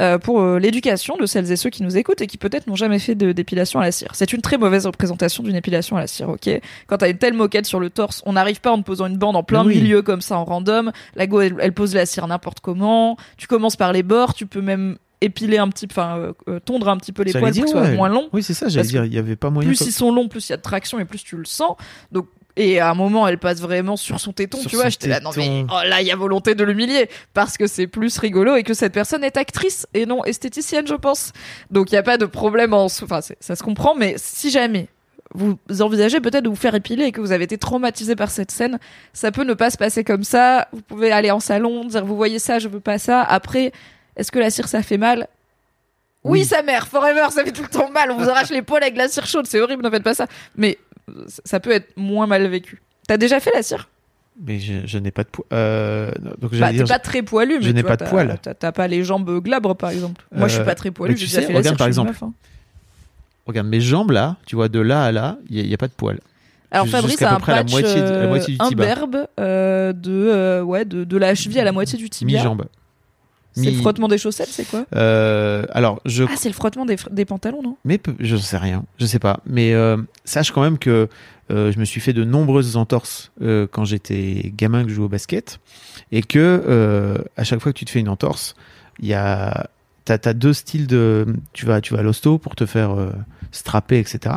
euh, pour euh, l'éducation de celles et ceux qui nous écoutent et qui peut-être n'ont jamais fait de d'épilation à la cire. C'est une très mauvaise représentation d'une épilation à la cire, ok? Quand t'as une telle moquette sur le torse, on n'arrive pas en te posant une bande en plein Oui. milieu comme ça en random. La go, elle, elle pose la cire n'importe comment. Tu commences par les bords, tu peux même épiler un petit, enfin euh, euh, tondre un petit peu les poils pour dire, que ce soit ouais. moins long Oui, c'est ça, j'allais dire, il y avait pas moyen. plus ils sont longs, plus il y a de traction et plus tu le sens. Donc et à un moment, elle passe vraiment sur son téton, Sur tu vois. J'étais là, non mais oh, là, il y a volonté de l'humilier parce que c'est plus rigolo et que cette personne est actrice et non esthéticienne, je pense. Donc il y a pas de problème en, soi. enfin ça se comprend, mais si jamais vous envisagez peut-être de vous faire épiler et que vous avez été traumatisé par cette scène, ça peut ne pas se passer comme ça. Vous pouvez aller en salon, dire vous voyez ça, je veux pas ça. Après, est-ce que la cire ça fait mal? Oui, Oui. sa mère, forever, ça fait tout le temps mal. On vous arrache les poils avec la cire chaude, c'est horrible, ne faites pas ça. Mais euh, ça peut être moins mal vécu. T'as déjà fait la cire? Mais je, je n'ai pas de poids. Euh, donc Bah, t'es pas très poilu, mais je n'ai pas de poils. T'as pas les jambes glabres, par exemple. Moi, je suis Euh, pas très poilu, j'ai déjà fait la regarde, cire. par exemple, meuf, hein. regarde mes jambes là, tu vois, de là à là, il n'y a, pas de poils. Alors Fabrice a un près la moitié de- la euh, moitié du tibia. imberbe euh, de euh, ouais de, de la cheville à la moitié du tibia. Mi-jambe. C'est le frottement des chaussettes, c'est quoi Euh, alors, je Ah, c'est le frottement des, des pantalons, non Mais je sais rien, je sais pas. Mais euh, sache quand même que euh, je me suis fait de nombreuses entorses quand j'étais gamin que je jouais au basket, et que à chaque fois que tu te fais une entorse, il y a t'as as deux styles de tu vas tu vas à l'hosto pour te faire strapper etc.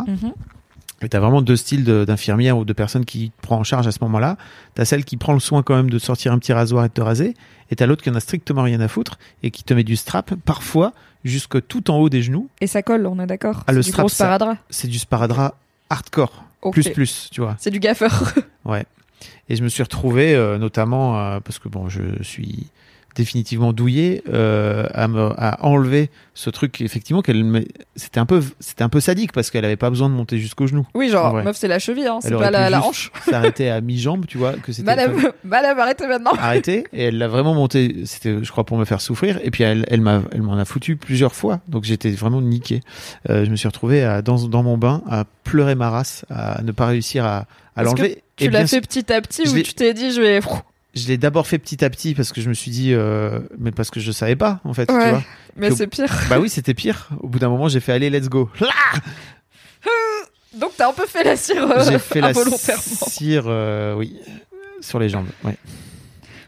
Et t'as vraiment deux styles de- d'infirmières ou de personnes qui te prend en charge à ce moment-là. T'as celle qui prend le soin quand même de sortir un petit rasoir et de te raser, et t'as l'autre qui en a strictement rien à foutre et qui te met du strap parfois jusque tout en haut des genoux. Et ça colle, on est d'accord Ah, le C'est du strap, sparadrap. c'est du sparadrap hardcore, plus plus, tu vois. C'est du gaffeur. Ouais. Et je me suis retrouvé, euh, notamment euh, parce que bon, je suis définitivement douillé, euh, à, me, à enlever ce truc. Effectivement, qu'elle, c'était un peu, c'était un peu sadique parce qu'elle avait pas besoin de monter jusqu'au genou. oui, genre, meuf, c'est la cheville, hein, c'est pas la, la hanche. S'arrêter à mi-jambe, tu vois, que c'était Madame, madame, arrêtez maintenant. arrêté et elle l'a vraiment monté c'était je crois pour me faire souffrir et puis elle elle m'a elle m'en a foutu plusieurs fois donc j'étais vraiment niqué Euh, je me suis retrouvé à, dans dans mon bain à pleurer ma race à ne pas réussir à à l'enlever Tu l'as bien fait petit à petit ou tu t'es dit, je vais. Je l'ai d'abord fait petit à petit parce que je me suis dit euh, mais parce que je savais pas en fait tu vois Mais c'est pire. bah oui c'était pire au bout d'un moment j'ai fait allez let's go Donc t'as un peu fait la cire euh, j'ai fait la cire euh, oui sur les jambes ouais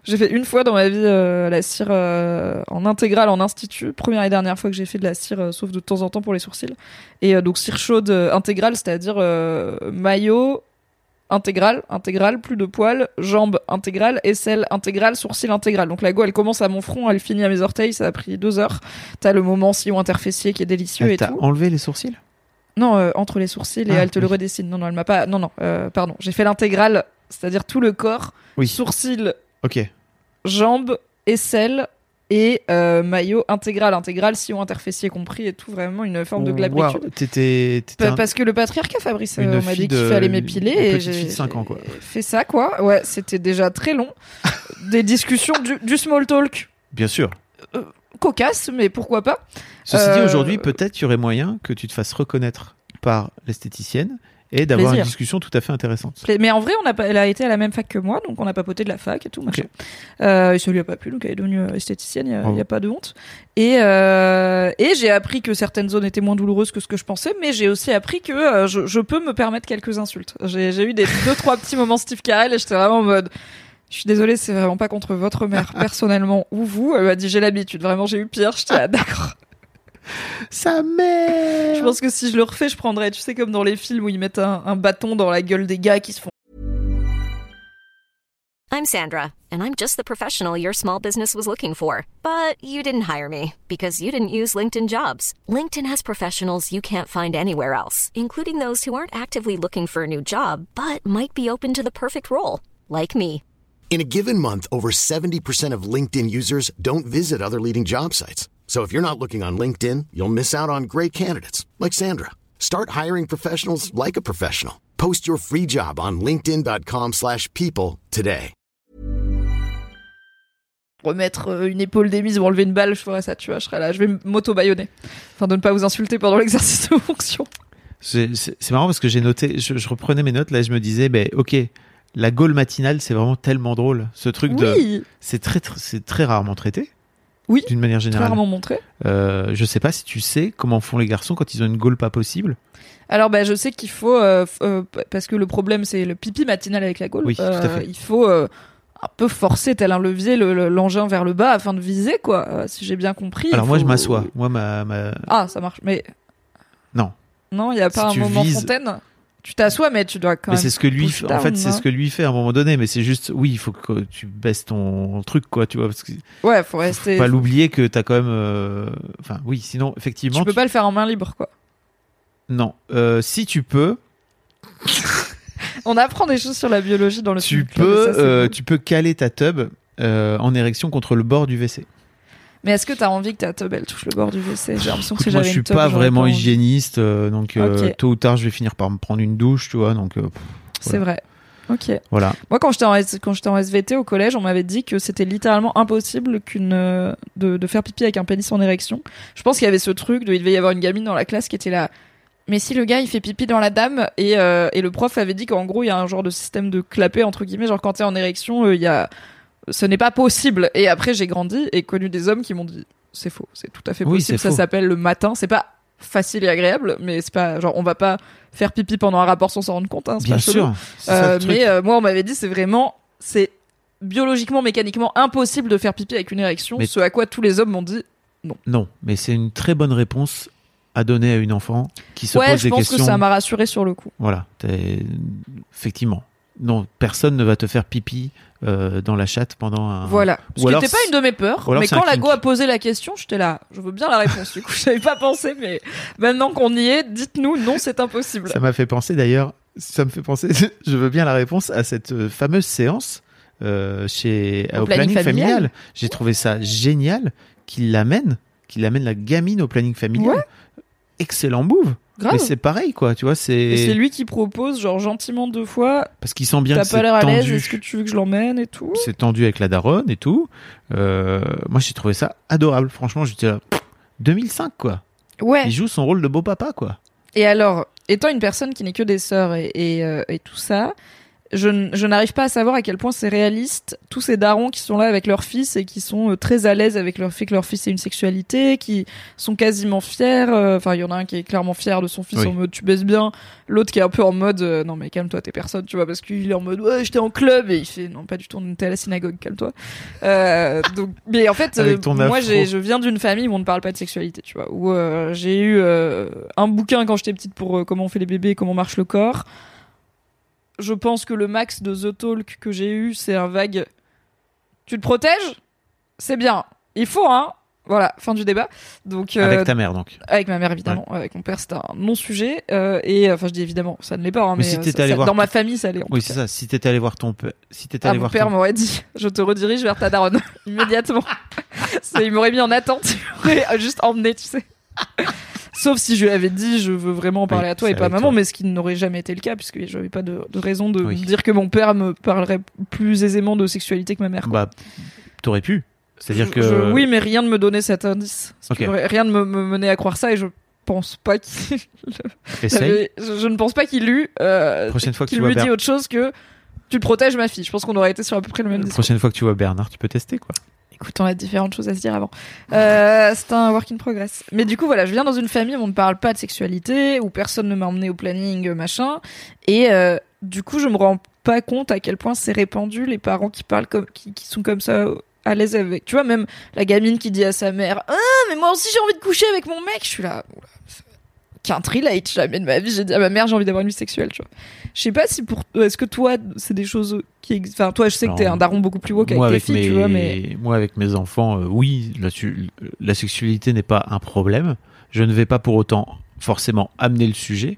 J'ai fait une fois dans ma vie euh, la cire en intégrale en institut. Première et dernière fois que j'ai fait de la cire, sauf de temps en temps pour les sourcils. Et donc cire chaude intégrale, c'est-à-dire maillot intégral, intégral, plus de poils, jambes intégrales, aisselle intégrale, sourcil intégral. Donc la go, elle commence à mon front, elle finit à mes orteils. Ça a pris deux heures. T'as le moment sillon interfessier qui est délicieux elle et tout. enlevé les sourcils? Non, euh, entre les sourcils et Ah, elle te le redessine. Non, non, elle m'a pas. Non, non, euh, pardon. J'ai fait l'intégrale, c'est-à-dire tout le corps, Oui. sourcils, ok jambes, aisselle et euh, maillot intégral, intégral, sillon interfessier compris et tout, vraiment une forme de glabritude. Waouh, t'étais t'étais Pa- un- Parce que le patriarcat, Fabrice, euh, on m'a dit qu'il fallait m'épiler et j'ai fait ça, quoi. Ouais, c'était déjà très long. Des discussions, du, du small talk, bien sûr cocasse, mais pourquoi pas. Ceci dit, Euh, aujourd'hui, peut-être il y aurait moyen que tu te fasses reconnaître par l'esthéticienne et d'avoir une discussion tout à fait intéressante. Mais en vrai, on a pas, elle a été à la même fac que moi, donc on a papoté de la fac et tout, machin. Euh, et ça lui a pas plu, donc elle est devenue euh, esthéticienne, il n'y a, pas de honte. Et, euh, et j'ai appris que certaines zones étaient moins douloureuses que ce que je pensais, mais j'ai aussi appris que euh, je, je peux me permettre quelques insultes. J'ai j'ai eu des deux, trois petits moments Steve Carell et j'étais vraiment en mode. Je suis désolée, c'est vraiment pas contre votre mère personnellement ou vous. Elle m'a dit j'ai l'habitude. Vraiment, j'ai eu pire. J'étais ah, d'accord. Sa mère Je pense que si je le refais, je prendrais, tu sais, comme dans les films où ils mettent un, un bâton dans la gueule des gars qui se font I'm Sandra, and I'm just the professional your small business was looking for. But you didn't hire me because you didn't use LinkedIn jobs. LinkedIn has professionals you can't find anywhere else, including those who aren't actively looking for a new job but might be open to the perfect role, like me. In a given month, over 70% of LinkedIn users don't visit other leading job sites. So if you're not looking on LinkedIn, you'll miss out on great candidates like Sandra. Start hiring professionals like a professional. Post your free job on linkedin.com/people slash people today. Remettre euh, une épaule démise ou enlever une balle, je ferais ça, tu vois, je serais là, je vais m'auto-baïonner. Enfin, de ne pas vous insulter pendant l'exercice de fonction. C'est marrant parce que j'ai noté, je, je reprenais mes notes là, et je me disais, ben ok, la gaule matinale, c'est vraiment tellement drôle. Ce truc de, Oui, c'est très, tr- c'est très rarement traité. Oui, D'une manière très générale. rarement montré. Euh, je sais pas si tu sais comment font les garçons quand ils ont une gaule pas possible. Alors, bah, je sais qu'il faut, euh, euh, parce que le problème, c'est le pipi matinal avec la gaule. Oui, tout à fait. Il faut un peu forcer, tel un levier, le- le- l'engin vers le bas afin de viser, quoi. Si j'ai bien compris. Alors moi, je m'assois. Moi, ma, ma... Ah, ça marche. Mais non. non, il n'y a pas Si un moment vises- fontaine? Tu t'assois, mais tu dois quand Mais même. c'est ce que lui, en fait, c'est ce que lui fait à un moment donné. Mais c'est juste, oui, il faut que tu baisses ton truc, quoi, tu vois, parce que Ouais, faut faut rester. pas l'oublier que t'as quand même, euh, enfin, oui, sinon, effectivement, Tu peux pas le faire en main libre, quoi. non, Euh, si tu peux, On apprend des choses sur la biologie dans le tu film ça, euh, tu peux caler ta tub en érection contre le bord du WC. Mais est-ce que t'as envie que ta elle touche le bord du WC? J'ai l'impression que Moi, je suis pas vraiment hygiéniste, euh, donc euh, tôt ou tard, je vais finir par me prendre une douche, tu vois, donc euh, C'est vrai. Ok. voilà. Moi, quand j'étais en, quand j'étais en SVT au collège, on m'avait dit que c'était littéralement impossible qu'une euh, de, de faire pipi avec un pénis en érection. Je pense qu'il y avait ce truc de il devait y avoir une gamine dans la classe qui était là. Mais si le gars il fait pipi dans la dame et, euh, et le prof avait dit qu'en gros il y a un genre de système de clapet entre guillemets genre quand t'es en érection euh, il y a ce n'est pas possible et après j'ai grandi et connu des hommes qui m'ont dit c'est faux c'est tout à fait possible ça s'appelle le matin c'est pas facile et agréable mais c'est pas genre on va pas faire pipi pendant un rapport sans s'en rendre compte hein, Bien pas sûr. Euh, mais euh, moi, on m'avait dit, c'est vraiment, c'est biologiquement, mécaniquement impossible de faire pipi avec une érection. Mais- Ce à quoi tous les hommes m'ont dit. Non, mais c'est une très bonne réponse à donner à une enfant qui se ouais, pose je des pense questions. que ça m'a rassuré sur le coup. Voilà, effectivement. Non, personne ne va te faire pipi euh, dans la chatte pendant un. Voilà. Ce qui n'était pas une de mes peurs. Mais quand un la kink. go a posé la question, j'étais là. Je veux bien la réponse. du coup, je n'avais pas pensé, mais maintenant qu'on y est, dites-nous, non, c'est impossible. Ça m'a fait penser d'ailleurs, ça me fait penser, je veux bien la réponse à cette euh, fameuse séance euh, chez Au au, planning planning, familial. familial. J'ai trouvé ça génial qu'il l'amène, qu'il amène la gamine au planning familial. Ouais. Excellent move. Grave. Mais c'est pareil quoi, tu vois, c'est c'est lui qui propose, genre gentiment deux fois. parce qu'il sent bien T'as que pas c'est l'air à l'aise. tendu. Est-ce que tu veux que je l'emmène et tout C'est tendu avec la daronne et tout. Euh, moi j'ai trouvé ça adorable. Franchement, j'étais là. pff, 2005 quoi. Ouais. Il joue son rôle de beau papa quoi. Et alors, étant une personne qui n'est que des sœurs et, et, euh, et tout ça, je, je n'arrive pas à savoir à quel point c'est réaliste, tous ces darons qui sont là avec leur fils et qui sont euh, très à l'aise avec leur fait que leur fils ait une sexualité, qui sont quasiment fiers. euh, Enfin, il y en a un qui est clairement fier de son fils Oui. en mode tu baisses bien, l'autre qui est un peu en mode euh, non mais calme-toi, t'es personne, tu vois, parce qu'il est en mode ouais, j'étais en club et il fait non, pas du tout, on était à la synagogue, calme-toi. Euh, donc, mais en fait, euh, moi je viens d'une famille où on ne parle pas de sexualité, tu vois. Où j'ai eu un bouquin quand j'étais petite pour comment on fait les bébés, comment marche le corps. Je pense que le max de The Talk que j'ai eu, c'est un vague. Tu te protèges? C'est bien. Il faut, hein Voilà, fin du débat. Donc, euh, Avec ta mère donc. avec ma mère évidemment, avec mon père c'était un non-sujet euh, et enfin je dis évidemment ça ne l'est pas hein, Mais mais, si euh, t'étais ça- allé ça- voir dans ma famille ça l'est Oui, c'est ça. Si t'étais allé voir ton père, si t'étais Ah, allé mon voir père ton m'aurait dit je te redirige vers ta daronne immédiatement il m'aurait mis en attente il m'aurait juste emmené tu sais sauf si je lui avais dit je veux vraiment en parler Oui, à toi et pas à maman toi. mais ce qui n'aurait jamais été le cas puisque je n'avais pas de, de raison de Oui. dire que mon père me parlerait plus aisément de sexualité que ma mère quoi. Bah, t'aurais pu. C'est-à-dire que. je- oui mais rien ne me donnait cet indice rien ne me, me menait à croire ça et je pense pas qu'il Essaye. J'avais- Je, je ne pense pas qu'il. Euh, Prochaine fois lui dit autre chose que tu protèges ma fille. Je pense qu'on aurait été sur à peu près le même La discours. prochaine fois que tu vois Bernard, tu peux tester quoi. Écoute, on a différentes choses à se dire avant. Euh, c'est un work in progress. Mais du coup, voilà, je viens dans une famille où on ne parle pas de sexualité, où personne ne m'a emmené au planning, euh, machin. Et euh, du coup, je me rends pas compte à quel point c'est répandu les parents qui parlent comme, qui, qui sont comme ça à l'aise avec. Tu vois, même la gamine qui dit à sa mère, ah, mais moi aussi j'ai envie de coucher avec mon mec. Je suis là. Qu'un trilate, jamais de ma vie, j'ai dit à ma mère, j'ai envie d'avoir une vie sexuelle, tu vois. Je sais pas si pour est-ce que toi, c'est des choses qui existent. Enfin, toi, je sais que t'es un daron beaucoup plus woke avec moi, tes avec filles, mes... tu vois, mais. moi, avec mes enfants, euh, oui, la, la sexualité n'est pas un problème. Je ne vais pas pour autant forcément amener le sujet.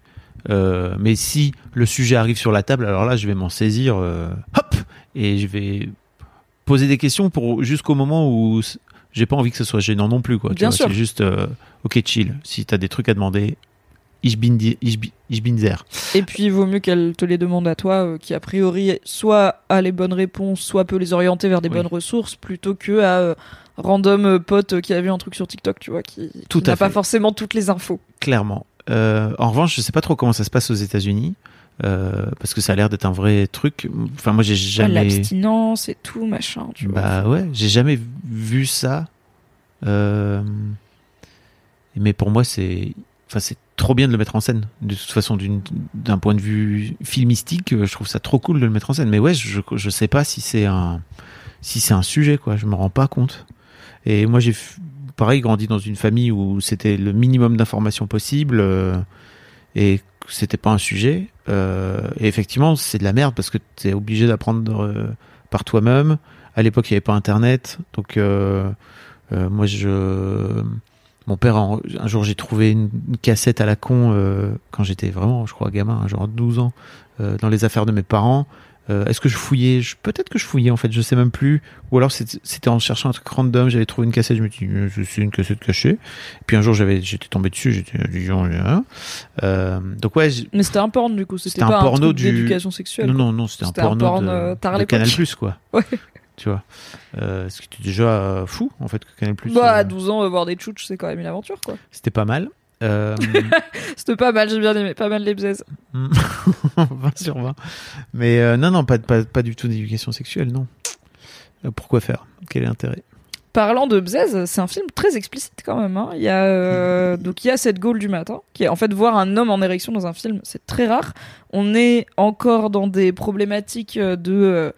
Euh, mais si le sujet arrive sur la table, alors là, je vais m'en saisir, euh, hop, et je vais poser des questions pour jusqu'au moment où j'ai pas envie que ce soit gênant non plus, quoi. Tu Bien vois, sûr. C'est juste, euh, ok, chill. Si t'as des trucs à demander, Ich bin, di- ich, bi- ich bin there. Et puis, il vaut mieux qu'elle te les demande à toi, euh, qui a priori soit a les bonnes réponses, soit peut les orienter vers des Oui. bonnes ressources, plutôt que à euh, random euh, pote qui a vu un truc sur TikTok, tu vois, qui, n'a pas forcément toutes les infos. Clairement. Euh, en revanche, je sais pas trop comment ça se passe aux États-Unis. euh, parce que ça a l'air d'être un vrai truc. Enfin, moi, j'ai jamais. L'abstinence et tout, machin, tu vois. Bah ouais, j'ai jamais vu ça. Euh, Mais pour moi, c'est, enfin, c'est trop bien de le mettre en scène. De toute façon, d'un point de vue filmistique, euh, je trouve ça trop cool de le mettre en scène. Mais ouais, je, je sais pas si c'est un, si un sujet, quoi. Je me rends pas compte. Et moi, j'ai, pareil, grandi dans une famille où c'était le minimum d'informations possible euh, et c'était pas un sujet. Euh, et effectivement, c'est de la merde parce que t'es obligé d'apprendre euh, par toi-même. À l'époque, il n'y avait pas Internet, donc moi, je, mon père, en- un jour, j'ai trouvé une, une cassette à la con euh, quand j'étais vraiment, je crois, gamin, hein, genre 12 ans, euh, dans les affaires de mes parents. Euh, Est-ce que je fouillais? Je- Peut-être que je fouillais en fait, je sais même plus. Ou alors c'était en cherchant un truc random, j'avais trouvé une cassette, je me dis euh, c'est une cassette cachée. Et puis un jour j'avais j'étais tombé dessus, j'étais Dijon, hein. euh, donc ouais, Mais c'était un porno, du coup. C'était pas un, porno truc du- d'éducation sexuelle. non non non, c'était un C'était un porno porn, de. Canal Plus quoi. Ouais. Tu vois, euh, ce qui était déjà euh, fou en fait que Canal Plus. Bah, à 12 ans, euh, voir des tchouches, c'est quand même une aventure, quoi. c'était pas mal. Euh, C'était pas mal, j'ai bien aimé. Pas mal les bzaises. 20 sur 20. Mais euh, non, non, pas, pas, pas du tout d'éducation sexuelle, non. Euh, Pourquoi faire? Quel est l'intérêt? Parlant de Bzez, c'est un film très explicite quand même. hein. Il y a euh, donc il y a cette goal du matin qui est en fait voir un homme en érection dans un film, c'est très rare. On est encore dans des problématiques euh, de euh,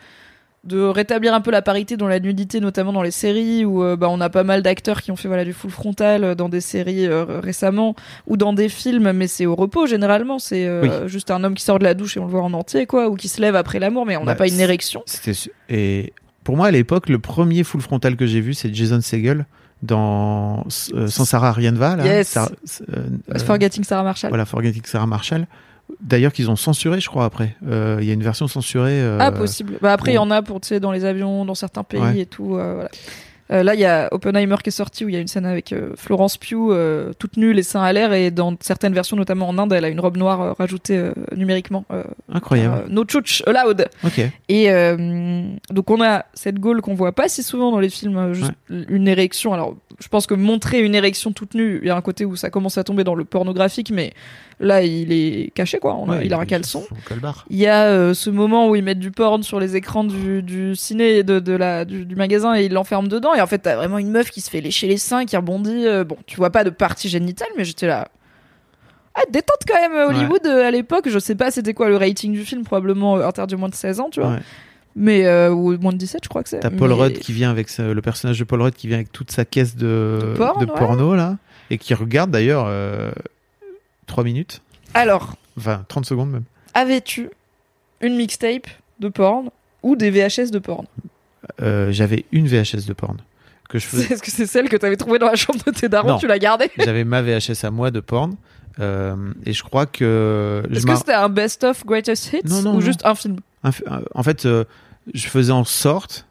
de rétablir un peu la parité dans la nudité, notamment dans les séries où euh, bah, on a pas mal d'acteurs qui ont fait voilà du full frontal euh, dans des séries euh, récemment ou dans des films, mais c'est au repos généralement. C'est juste un homme qui sort de la douche et on le voit en entier quoi, ou qui se lève après l'amour, mais on n'a Bah, pas une érection. C'était et pour moi à l'époque, le premier full frontal que j'ai vu, c'est Jason Segel dans Sans Sarah Rien ne va là. Yes. Sarah- Forgetting Sarah Marshall. Voilà, Forgetting Sarah Marshall. D'ailleurs, qu'ils ont censuré, je crois après. Euh, Il y a une version censurée. euh, Ah, possible. Bah après, il y en a pour, tu sais, dans les avions, dans certains pays Ouais. et tout. euh, voilà. Euh, là, il y a Oppenheimer qui est sorti où il y a une scène avec euh, Florence Pugh, euh, toute nue, les seins à l'air, et dans certaines versions, notamment en Inde, elle a une robe noire rajoutée numériquement. Incroyable. no chuch allowed. Et donc on a cette gaule qu'on voit pas si souvent dans les films, juste une érection. Alors je pense que montrer une érection toute nue, il y a un côté où ça commence à tomber dans le pornographique, mais là il est caché quoi. On a- Ouais, il a un caleçon. Il y a ce moment où ils mettent du porn sur les écrans du, du ciné de, de la, du, du magasin et ils l'enferment dedans. Et en fait, t'as vraiment une meuf qui se fait lécher les seins, qui rebondit. euh, bon, tu vois pas de partie génitale, mais j'étais là. Ah, détente quand même, euh, Hollywood euh, à l'époque. Je sais pas c'était quoi le rating du film, probablement interdit moins de 16 ans, tu vois. Ouais. Mais, euh, ou moins de 17, je crois que c'est. T'as Paul Mais- Rudd qui vient avec sa- le personnage de Paul Rudd qui vient avec toute sa caisse de, De porn, ouais. porno là et qui regarde d'ailleurs euh, 3 minutes, Alors, enfin 30 secondes même. avais-tu une mixtape de porn ou des VHS de porn? Euh, J'avais une VHS de porn que je faisais. Est-ce que c'est celle que t'avais trouvée dans la chambre de tes darons Non. Tu l'as gardée J'avais ma VHS à moi de porn euh, et je crois que Est-ce que c'était un best-of greatest hits Non, non, ou juste un film un- en fait euh, je faisais en sorte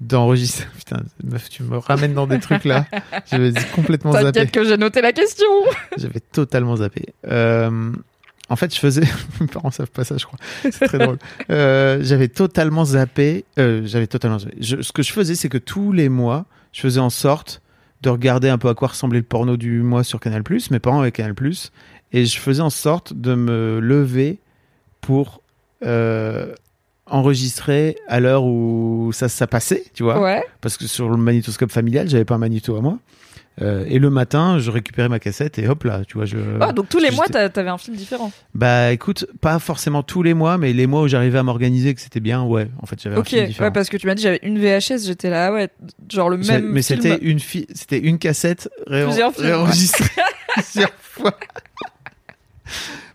d'enregistrer. Putain, meuf, tu me ramènes dans des trucs là. J'avais complètement zappé. T'inquiète que j'ai noté la question. J'avais totalement zappé. Euh, en fait, je faisais. Mes parents savent pas ça, je crois. C'est très drôle. Euh, j'avais totalement zappé. Euh, j'avais totalement zappé. Je- ce que je faisais, c'est que tous les mois, je faisais en sorte de regarder un peu à quoi ressemblait le porno du mois sur Canal+. Mes parents avaient Canal+. Et je faisais en sorte de me lever pour euh, enregistrer à l'heure où ça, ça passait, tu vois Ouais. parce que sur le magnétoscope familial, j'avais pas un magnéto à moi. Euh, et le matin, je récupérais ma cassette et hop là, tu vois, je. Ah, donc tous les mois, t'avais un film différent. Bah écoute, pas forcément tous les mois, mais les mois où j'arrivais à m'organiser, que c'était bien, ouais. En fait, j'avais un Ok, film différent. ouais, parce que tu m'as dit j'avais une VHS, j'étais là, ouais, genre le même. mais c'était une fi- c'était une cassette réenregistrée plusieurs fois.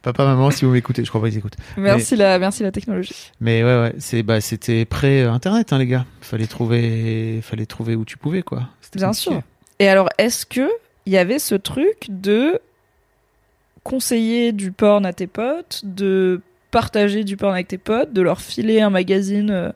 Papa, maman, si vous m'écoutez, je crois pas qu'ils écoutent. Merci, la, merci la technologie. Mais ouais, ouais, c'est bah c'était pré-internet, hein, les gars. Fallait trouver, fallait trouver où tu pouvais, quoi. Bien compliqué. sûr. Et alors, est-ce que il y avait ce truc de conseiller du porn à tes potes, de partager du porn avec tes potes, de leur filer un magazine euh,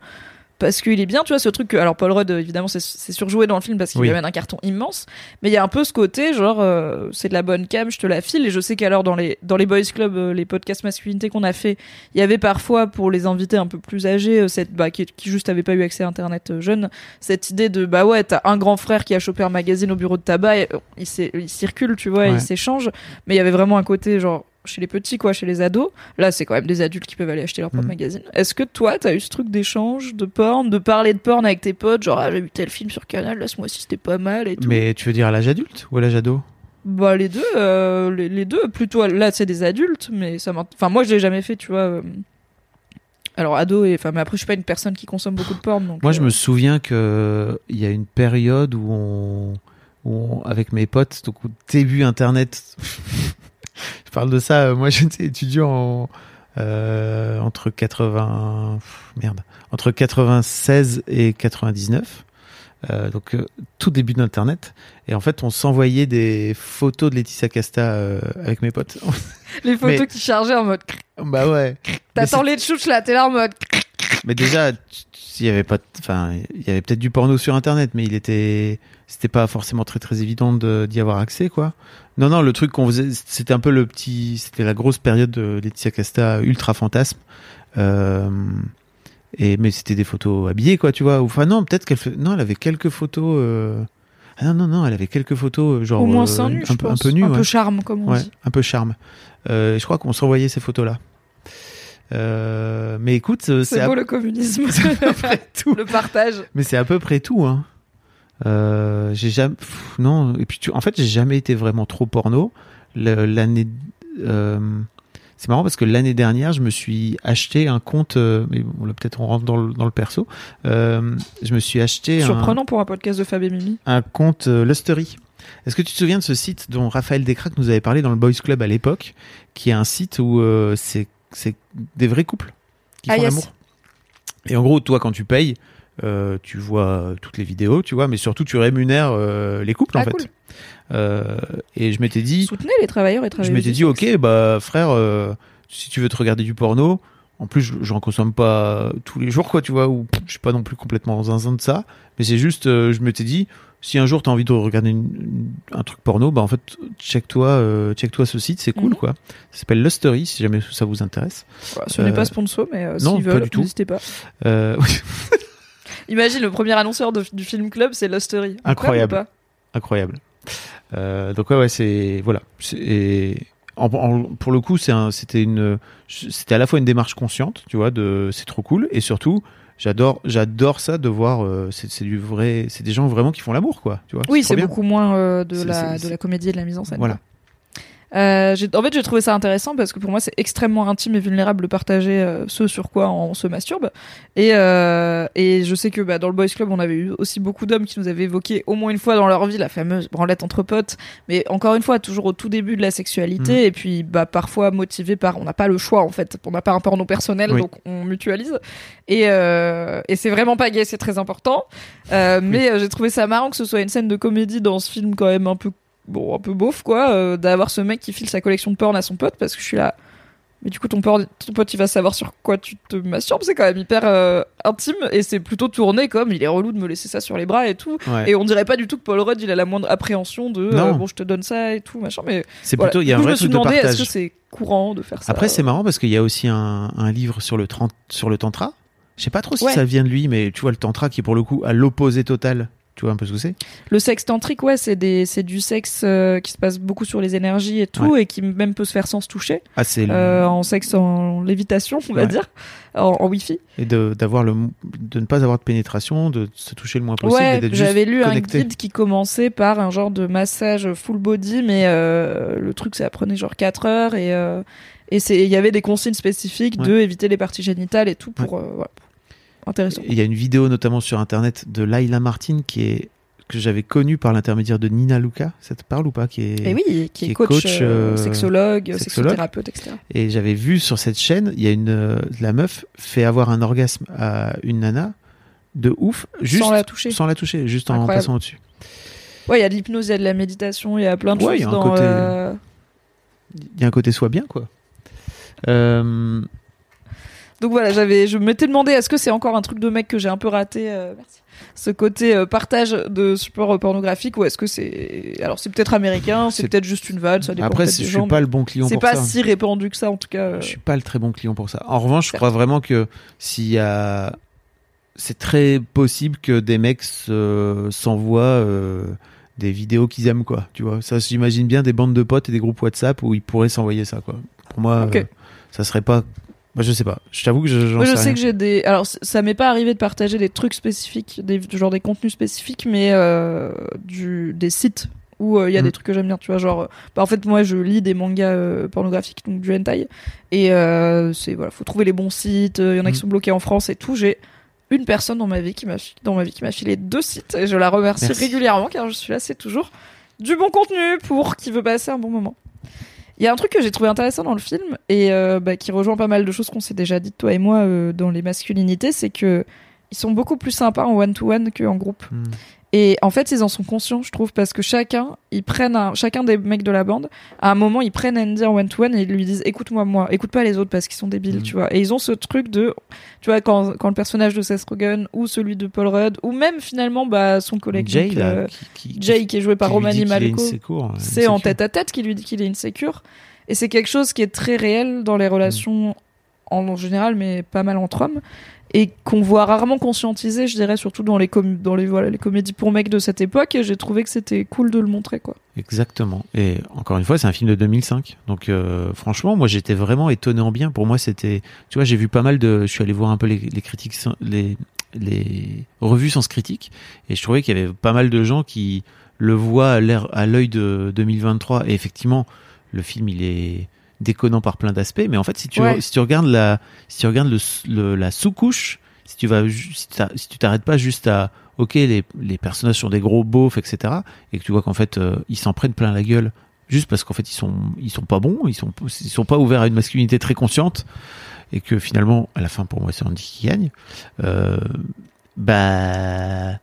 parce qu'il est bien, tu vois, ce truc que, alors Paul Rudd, évidemment, c'est- surjoué dans le film parce qu'il Oui. lui amène un carton immense, mais il y a un peu ce côté, genre, euh, c'est de la bonne cam, je te la file, et je sais qu'alors dans les, dans les boys club, euh, les podcasts masculinité qu'on a fait, il y avait parfois, pour les invités un peu plus âgés, euh, cette, bah, qui, qui juste avaient pas eu accès à Internet euh, jeune, cette idée de, bah ouais, t'as un grand frère qui a chopé un magazine au bureau de tabac, et, il, il circule, tu vois, Ouais. il s'échange, mais il y avait vraiment un côté, genre, chez les petits, quoi, chez les ados. Là, c'est quand même des adultes qui peuvent aller acheter leur propre Mhm. magazine. Est-ce que toi, t'as eu ce truc d'échange, de porn, de parler de porn avec tes potes, genre, ah, j'ai vu tel film sur Canal, là, ce mois-ci, c'était pas mal et tout? Mais tu veux dire à l'âge adulte ou à l'âge ado? Bah, les deux, euh, les, les deux, plutôt, là, c'est des adultes, mais ça Enfin, moi, je l'ai jamais fait, tu vois. euh. Alors, ado, et, enfin, mais après, je suis pas une personne qui consomme beaucoup de porn, donc. Moi, je euh, me souviens que il y a une période où on, où on- avec mes potes, donc au début Internet, parle de ça. euh, Moi, j'étais étudiant en, euh, entre 80, pff, merde, entre 96 et 99. Euh, donc euh, tout début d'Internet. Et en fait, on s'envoyait des photos de Laetitia Casta avec mes potes. Les photos mais- qui chargeaient en mode. bah ouais. T'attends les chouches là, t'es là en mode. Mais déjà, il y avait pas, enfin, il y avait peut-être du porno sur Internet, mais il était, c'était pas forcément très très évident de- d'y avoir accès, quoi. Non, non, le truc qu'on faisait, c'était un peu le petit, c'était la grosse période de Laetitia Casta ultra fantasme. Euh, et mais c'était des photos habillées, quoi, tu vois. Enfin non, peut-être qu'elle, non, elle avait quelques photos. euh, Ah non, non, non, elle avait quelques photos, euh, genre Au moins seins nus, un, je peu, un peu nues, Un ouais. peu charme, comme on Ouais, dit. un peu charme. Je crois qu'on s'envoyait ces photos-là. Euh, mais écoute, C'est à- beau le communisme. tout. le partage. Mais c'est à peu près tout, hein. Euh, j'ai jamais, pff, non. Et puis, tu... en fait, j'ai jamais été vraiment trop porno. L'année, euh, c'est marrant parce que l'année dernière, je me suis acheté un compte. euh, Mais bon, là, peut-être on rentre dans le, dans le perso. Euh, je me suis acheté un, Surprenant pour un podcast de Fab et Mimi. un compte Lustery. Est-ce que tu te souviens de ce site dont Raphaël Descraques nous avait parlé dans le Boys Club à l'époque, qui est un site où euh, c'est c'est des vrais couples qui Ah, font yes. l'amour? Et en gros, toi, quand tu payes, euh, tu vois toutes les vidéos, tu vois, mais surtout tu rémunères euh, les couples en Ah, fait. cool. Euh, et je m'étais dit, Soutenez les travailleurs et je travailleuses. m'étais du dit, ok, bah frère, si tu veux te regarder du porno, en plus, je- j'en consomme pas tous les jours, quoi, tu vois, ou je suis pas non plus complètement zinzin de ça, mais c'est juste, je m'étais dit, si un jour t'as envie de regarder une- une- un truc porno, bah en fait, check-toi, euh, check-toi ce site, c'est cool, Mhm. quoi. Ça s'appelle Lustery, si jamais ça vous intéresse. Voilà, ce n'est pas sponsor, mais euh, non, pas veulent, du tout. n'hésitez pas. Imagine le premier annonceur de- du film club, c'est Lustery. Incroyable. Ou pas? Incroyable. Euh, donc ouais, ouais, c'est voilà. Et en- en- pour le coup, un- c'était une, c'était à la fois une démarche consciente, tu vois, de c'est trop cool, et surtout, j'adore, j'adore ça de voir, euh, c'est du vrai, c'est des gens vraiment qui font l'amour, quoi, tu vois. Oui, c'est beaucoup moins euh, de, la, de la comédie et de la mise en scène. Voilà. Euh, en fait, j'ai trouvé ça intéressant parce que pour moi, c'est extrêmement intime et vulnérable de partager euh, ce sur quoi on se masturbe. Et, euh, et je sais que bah, dans le Boys Club, on avait eu aussi beaucoup d'hommes qui nous avaient évoqué au moins une fois dans leur vie la fameuse branlette entre potes. Mais encore une fois, toujours au tout début de la sexualité. Mhm. Et puis, bah, parfois motivé par, on n'a pas le choix en fait. On n'a pas un porno personnel, Oui. donc on mutualise. Et, euh, et c'est vraiment pas gay, c'est très important. Euh, mais j'ai trouvé ça marrant que ce soit une scène de comédie dans ce film quand même un peu bon un peu beauf quoi euh, d'avoir ce mec qui file sa collection de porn à son pote parce que je suis là mais du coup ton, porn- ton pote il va savoir sur quoi tu te masturbes c'est quand même hyper euh, intime et c'est plutôt tourné comme il est relou de me laisser ça sur les bras et tout Ouais. et on dirait pas du tout que Paul Rudd il a la moindre appréhension de euh, Non. bon je te donne ça et tout machin mais C'est voilà. plutôt, il y a un coup, vrai je me suis truc de demandé est-ce que c'est courant de faire ça Après, c'est marrant parce qu'il y a aussi un, un livre sur le, sur le tantra. Je sais pas trop si Ouais. ça vient de lui, mais tu vois le tantra qui pour le coup à l'opposé total. Tu vois un peu ce que c'est? Le sexe tantrique, ouais, c'est des, c'est du sexe euh, qui se passe beaucoup sur les énergies et tout, et qui même peut se faire sans se toucher, Ah, c'est le- euh, en sexe en lévitation, on va Ouais. dire, en, en wifi. et de d'avoir le de ne pas avoir de pénétration, de se toucher le moins possible, Ouais, j'avais lu connecté. un guide qui commençait par un genre de massage full body, mais euh, le truc, ça prenait genre 4 heures et euh, et c'est, il y avait des consignes spécifiques de éviter les parties génitales et tout pour, euh, voilà. Intéressant. Il y a une vidéo notamment sur internet de Laila Martin qui est que j'avais connue par l'intermédiaire de Nina Luca. Ça te parle ou pas qui est... Et oui, qui, qui est est coach, coach, euh, euh, sexologue, sexologue. sexothérapeute, etc. Et j'avais vu sur cette chaîne, il y a une euh, la meuf fait avoir un orgasme à une nana de ouf, juste Sans la toucher. sans la toucher, juste en passant au-dessus. Ouais, il y a de l'hypnose, il y a de la méditation, il y a plein de Ouais, il y choses a un dans. côté- euh, Il y a un côté soit bien quoi. Euh, Donc voilà, j'avais, je m'étais demandé est-ce que c'est encore un truc de mec que j'ai un peu raté. euh, merci. Ce côté euh, partage de support euh, pornographique ou est-ce que c'est alors c'est peut-être américain, c'est C'est- peut-être juste une vanne, ça dépend Après, je des suis gens. pas le bon client C'est pour pas ça. si répandu que ça en tout cas. euh. Je suis pas le très bon client pour ça. En revanche, je crois vraiment que s'il y a, c'est très possible que des mecs se- s'envoient euh, des vidéos qu'ils aiment, quoi. Tu vois, ça, j'imagine bien des bandes de potes et des groupes WhatsApp où ils pourraient s'envoyer ça, quoi. Pour moi, Ok. euh, ça serait pas. Bah, je sais pas. Je t'avoue que je, j'en Moi, je sais sais rien. que j'ai des. Alors, ça m'est pas arrivé de partager des trucs spécifiques, des genre des contenus spécifiques, mais euh, du des sites où euh, il y a des trucs que j'aime bien. Tu vois, genre, bah, en fait, moi, je lis des mangas euh, pornographiques, donc du hentai, et euh, c'est voilà, faut trouver les bons sites. Il y en a qui Mm. sont bloqués en France et tout. J'ai une personne dans ma vie qui m'a dans ma vie qui m'a filé deux sites et je la remercie Merci. régulièrement car je suis là, c'est toujours du bon contenu pour qui veut passer un bon moment. Il y a un truc que j'ai trouvé intéressant dans le film et euh, bah, qui rejoint pas mal de choses qu'on s'est déjà dites toi et moi euh, dans les masculinités, c'est que ils sont beaucoup plus sympas en one to one qu'en groupe. Hmm. Et en fait, ils en sont conscients, je trouve, parce que chacun, ils prennent un, chacun des mecs de la bande, à un moment, ils prennent Andy en one to one et ils lui disent, écoute-moi moi, écoute pas les autres parce qu'ils sont débiles, Mhm. tu vois. Et ils ont ce truc de, tu vois, quand, quand le personnage de Seth Rogen ou celui de Paul Rudd ou même finalement, bah, son collègue Jay, là, euh, qui, qui, Jay qui est joué par Romani Malco euh, c'est en tête à tête qui lui dit qu'il est insécure. Et c'est quelque chose qui est très réel dans les relations en général, mais pas mal entre hommes. Et qu'on voit rarement conscientiser, je dirais, surtout dans les, comédies pour mecs de cette époque. Et j'ai trouvé que c'était cool de le montrer, quoi. Exactement. Et encore une fois, c'est un film de 2005. Donc euh, franchement, moi j'étais vraiment étonné en bien. Pour moi, c'était, tu vois, j'ai vu pas mal de, je suis allé voir un peu les, critiques, les les revues sans critique, et je trouvais qu'il y avait pas mal de gens qui le voient à l'œil de 2023. Et effectivement, le film il est déconnant par plein d'aspects, mais en fait, si tu Ouais. si tu regardes la si tu regardes le, le- la sous-couche, si tu vas si tu t'arrêtes pas juste à ok les, les personnages sont des gros beaufs etc et que tu vois qu'en fait euh, ils s'en prennent plein la gueule juste parce qu'en fait ils sont ils sont pas bons ils sont ils sont pas ouverts à une masculinité très consciente et que finalement à la fin pour moi c'est Andy qui gagne euh, bah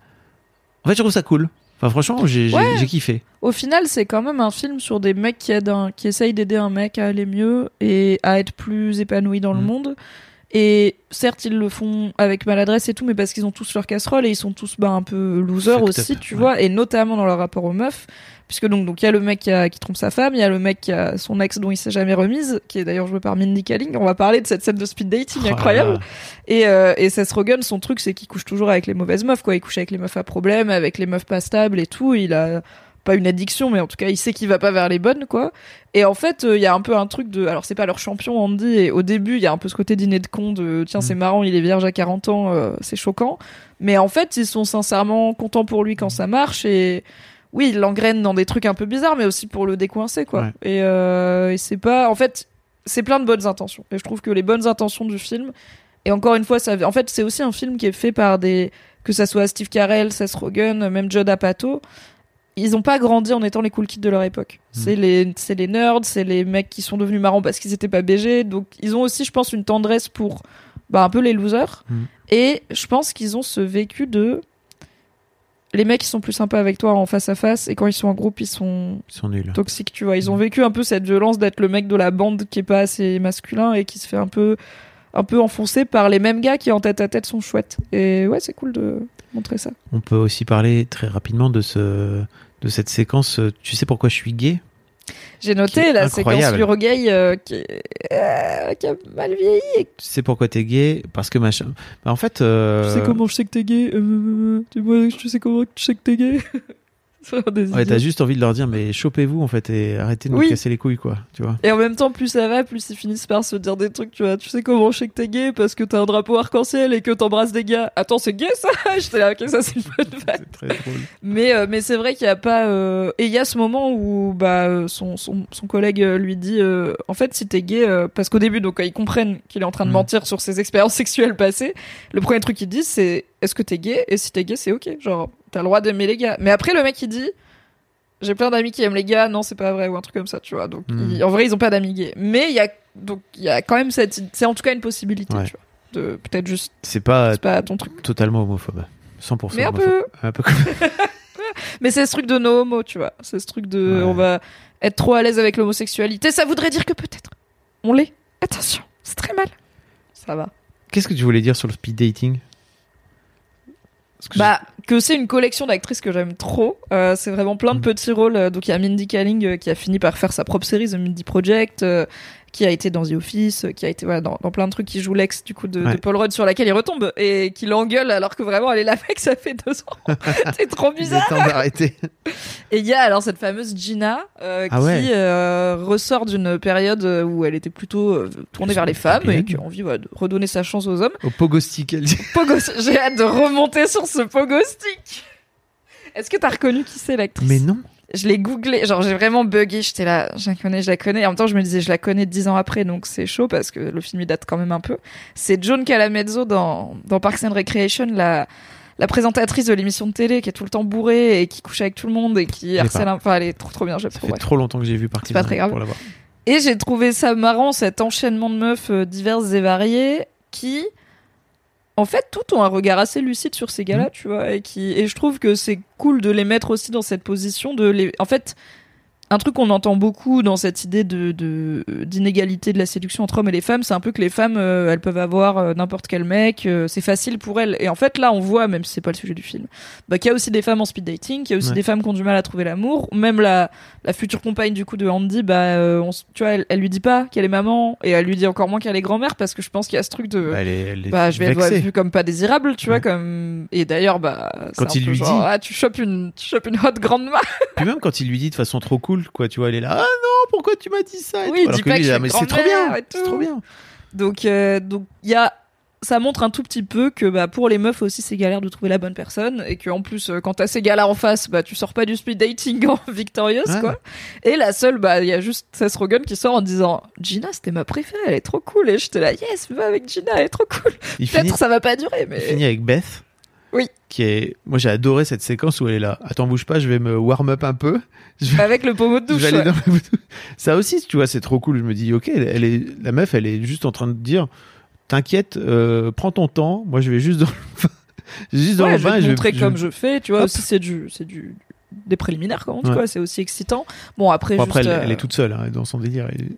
en fait je trouve ça cool enfin franchement j'ai Ouais. kiffé Au final, c'est quand même un film sur des mecs qui, aident un- qui essayent d'aider un mec à aller mieux et à être plus épanoui dans le Mm. monde. Et certes, ils le font avec maladresse et tout, mais parce qu'ils ont tous leur casserole et ils sont tous bah, un peu losers aussi, tu ouais. vois, et notamment dans leur rapport aux meufs. Puisque donc donc il y a le mec qui, a- qui trompe sa femme, il y a le mec qui a son ex dont il s'est jamais remise, qui est d'ailleurs joué par Mindy Kaling. On va parler de cette scène de speed dating Oh incroyable. Et, euh, et Seth Rogen, son truc, c'est qu'il couche toujours avec les mauvaises meufs, quoi. Il couche avec les meufs à problème, avec les meufs pas stables et tout. Il a pas une addiction, mais en tout cas, il sait qu'il va pas vers les bonnes, quoi. Et en fait, euh, il y a un peu un truc de. Alors, c'est pas leur champion, Andy, et au début, il y a un peu ce côté dîner de con de tiens, Mm. c'est marrant, il est vierge à 40 ans, euh, c'est choquant. Mais en fait, ils sont sincèrement contents pour lui quand ça marche et. Oui, il l'engraine dans des trucs un peu bizarres, mais aussi pour le décoincer, quoi. Ouais. Et, euh, et c'est pas. En fait, c'est plein de bonnes intentions. Et je trouve que les bonnes intentions du film, et encore une fois, ça, en fait, c'est aussi un film qui est fait par des, que ça soit Steve Carell, Seth Rogen, même Judd Apatow. Ils ont pas grandi en étant les cool kids de leur époque. Mm. C'est les, c'est les nerds, c'est les mecs qui sont devenus marrants parce qu'ils étaient pas BG. Donc, ils ont aussi, je pense, une tendresse pour, bah, un peu les losers. Mm. Et je pense qu'ils ont ce vécu de, les mecs, ils sont plus sympas avec toi en face à face, et quand ils sont en groupe, ils sont ils sont nuls toxiques, tu vois. Ils ont vécu un peu cette violence d'être le mec de la bande qui est pas assez masculin et qui se fait un peu, un peu enfoncer par les mêmes gars qui en tête à tête sont chouettes. Et ouais, c'est cool de montrer ça. on peut aussi parler très rapidement de ce de cette séquence tu sais pourquoi je suis gay? J'ai noté la séquence incroyable. Urogay euh, qui, est- euh, qui a mal vieilli. et tu sais pourquoi t'es gay? Parce que machin bah, en fait euh, Tu sais comment je sais que t'es gay? Euh, euh, tu sais comment tu sais que t'es gay? Ouais, t'as juste envie de leur dire, mais chopez-vous en fait et arrêtez de nous casser les couilles, quoi. Tu vois. Et en même temps, plus ça va, plus ils finissent par se dire des trucs, tu vois. Tu sais comment je sais que t'es gay parce que t'as un drapeau arc-en-ciel et que t'embrasses des gars. Attends, c'est gay ça? J'étais là, ok, ça c'est une bonne. C'est très drôle. Mais, euh, mais c'est vrai qu'il y a pas. euh, Et il y a ce moment où bah, euh, son, son, son collègue lui dit euh, En fait, si t'es gay, parce qu'au début, donc, ils comprennent qu'il est en train de Mm. mentir sur ses expériences sexuelles passées, le premier truc qu'ils disent c'est Est-ce que t'es gay? Et si t'es gay, c'est ok. Genre, t'as le droit d'aimer les gars. Mais après, le mec il dit J'ai plein d'amis qui aiment les gars, non, c'est pas vrai, ou un truc comme ça, tu vois. Donc, Mm. il- en vrai, ils ont pas d'amis gays. Mais il y a, donc, il y a quand même cette. C'est en tout cas une possibilité, Ouais. tu vois. De peut-être juste. C'est pas C'est pas ton truc. totalement homophobe. 100% Mais un homophobe. peu. Un peu comme... Mais c'est ce truc de no homo, tu vois. C'est ce truc de Ouais. on va être trop à l'aise avec l'homosexualité. Ça voudrait dire que peut-être on l'est. Attention, c'est très mal. Ça va. Qu'est-ce que tu voulais dire sur le speed dating? Bah, que c'est une collection d'actrices que j'aime trop. Euh, c'est vraiment plein de Mm. petits rôles. Euh, Donc il y a Mindy Kaling euh, qui a fini par faire sa propre série The Mindy Project, euh, qui a été dans The Office, euh, qui a été voilà, dans, dans plein de trucs, qui joue l'ex du coup de, Ouais. de Paul Rudd sur laquelle il retombe et qui l'engueule alors que vraiment elle est la mec, ça fait deux ans. c'est trop il est bizarre. temps d'arrêter. Et il y a alors cette fameuse Gina euh, Ah qui ouais. euh, ressort d'une période où elle était plutôt euh, tournée vers les femmes et qui a envie voilà, de redonner sa chance aux hommes. Au pogo stick, elle dit. J'ai hâte de remonter sur ce pogo stick. Est-ce que t'as reconnu qui c'est l'actrice? Mais non. Je l'ai googlé, genre j'ai vraiment bugué, j'étais là, je la connais, je la connais. Et en même temps, je me disais, je la connais dix ans après, donc c'est chaud parce que le film il date quand même un peu. C'est Joan Calamezzo dans, dans Parks and Recreation, la, la présentatrice de l'émission de télé qui est tout le temps bourrée et qui couche avec tout le monde et qui harcèle. un- Enfin, elle est trop trop bien, je Ça fait trop longtemps que j'ai vu Parks and très Rec grave. pour l'avoir. Et j'ai trouvé ça marrant, cet enchaînement de meufs euh, diverses et variées qui, en fait, toutes ont un regard assez lucide sur ces gars-là, tu vois, et qui, et je trouve que c'est cool de les mettre aussi dans cette position de les, en fait, un truc qu'on entend beaucoup dans cette idée de d'inégalité de, la séduction entre hommes et les femmes, c'est un peu que les femmes, euh, elles peuvent avoir euh, n'importe quel mec, euh, c'est facile pour elles. Et en fait, là, on voit, même si c'est pas le sujet du film, bah, qu'il y a aussi des femmes en speed dating, qu'il y a aussi Ouais. des femmes qui ont du mal à trouver l'amour. Même la, la future compagne du coup de Andy, bah, on tu vois, elle, elle lui dit pas qu'elle est maman et elle lui dit encore moins qu'elle est grand-mère parce que je pense qu'il y a ce truc de. Bah, elle est, elle est bah, je vais être vexée. vue comme pas désirable, tu vois, comme. Et d'ailleurs, bah. Quand il lui genre, dit- Ah, tu chopes une, tu chopes une hot grande main. Puis même quand il lui dit de façon trop cool, quoi, tu vois, elle est là, ah non, pourquoi tu m'as dit ça? et Oui, tout. Alors dis que pas lui, que il est je là, suis mais c'est trop grand-mère bien, et c'est tout. trop bien. Donc, euh, donc, il y a. Ça montre un tout petit peu que bah, pour les meufs aussi c'est galère de trouver la bonne personne et que en plus euh, quand t'as ces gars-là en face bah tu sors pas du speed dating en victorieuse Ouais. quoi et la seule bah il y a juste Seth Rogen qui sort en disant Gina c'était ma préférée elle est trop cool et j'étais là yes va avec Gina elle est trop cool Il finit, peut-être ça va pas durer il mais finit avec Beth. Oui. Qui est, moi j'ai adoré cette séquence où elle est là. Attends, bouge pas, je vais me warm up un peu. Je vais, avec le pommeau de douche ouais. dans Ça aussi, tu vois, c'est trop cool. Je me dis, ok, elle, est, la meuf, elle est juste en train de dire, t'inquiète, euh, prends ton temps. Moi, je vais juste dans le, juste dans Ouais, le je vais te montrer je- comme je fais tu vois Hop. aussi c'est du c'est du des préliminaires tu Ouais. vois c'est aussi excitant bon après Bon, après, juste, elle, euh, elle est toute seule hein, dans son délire. Elle-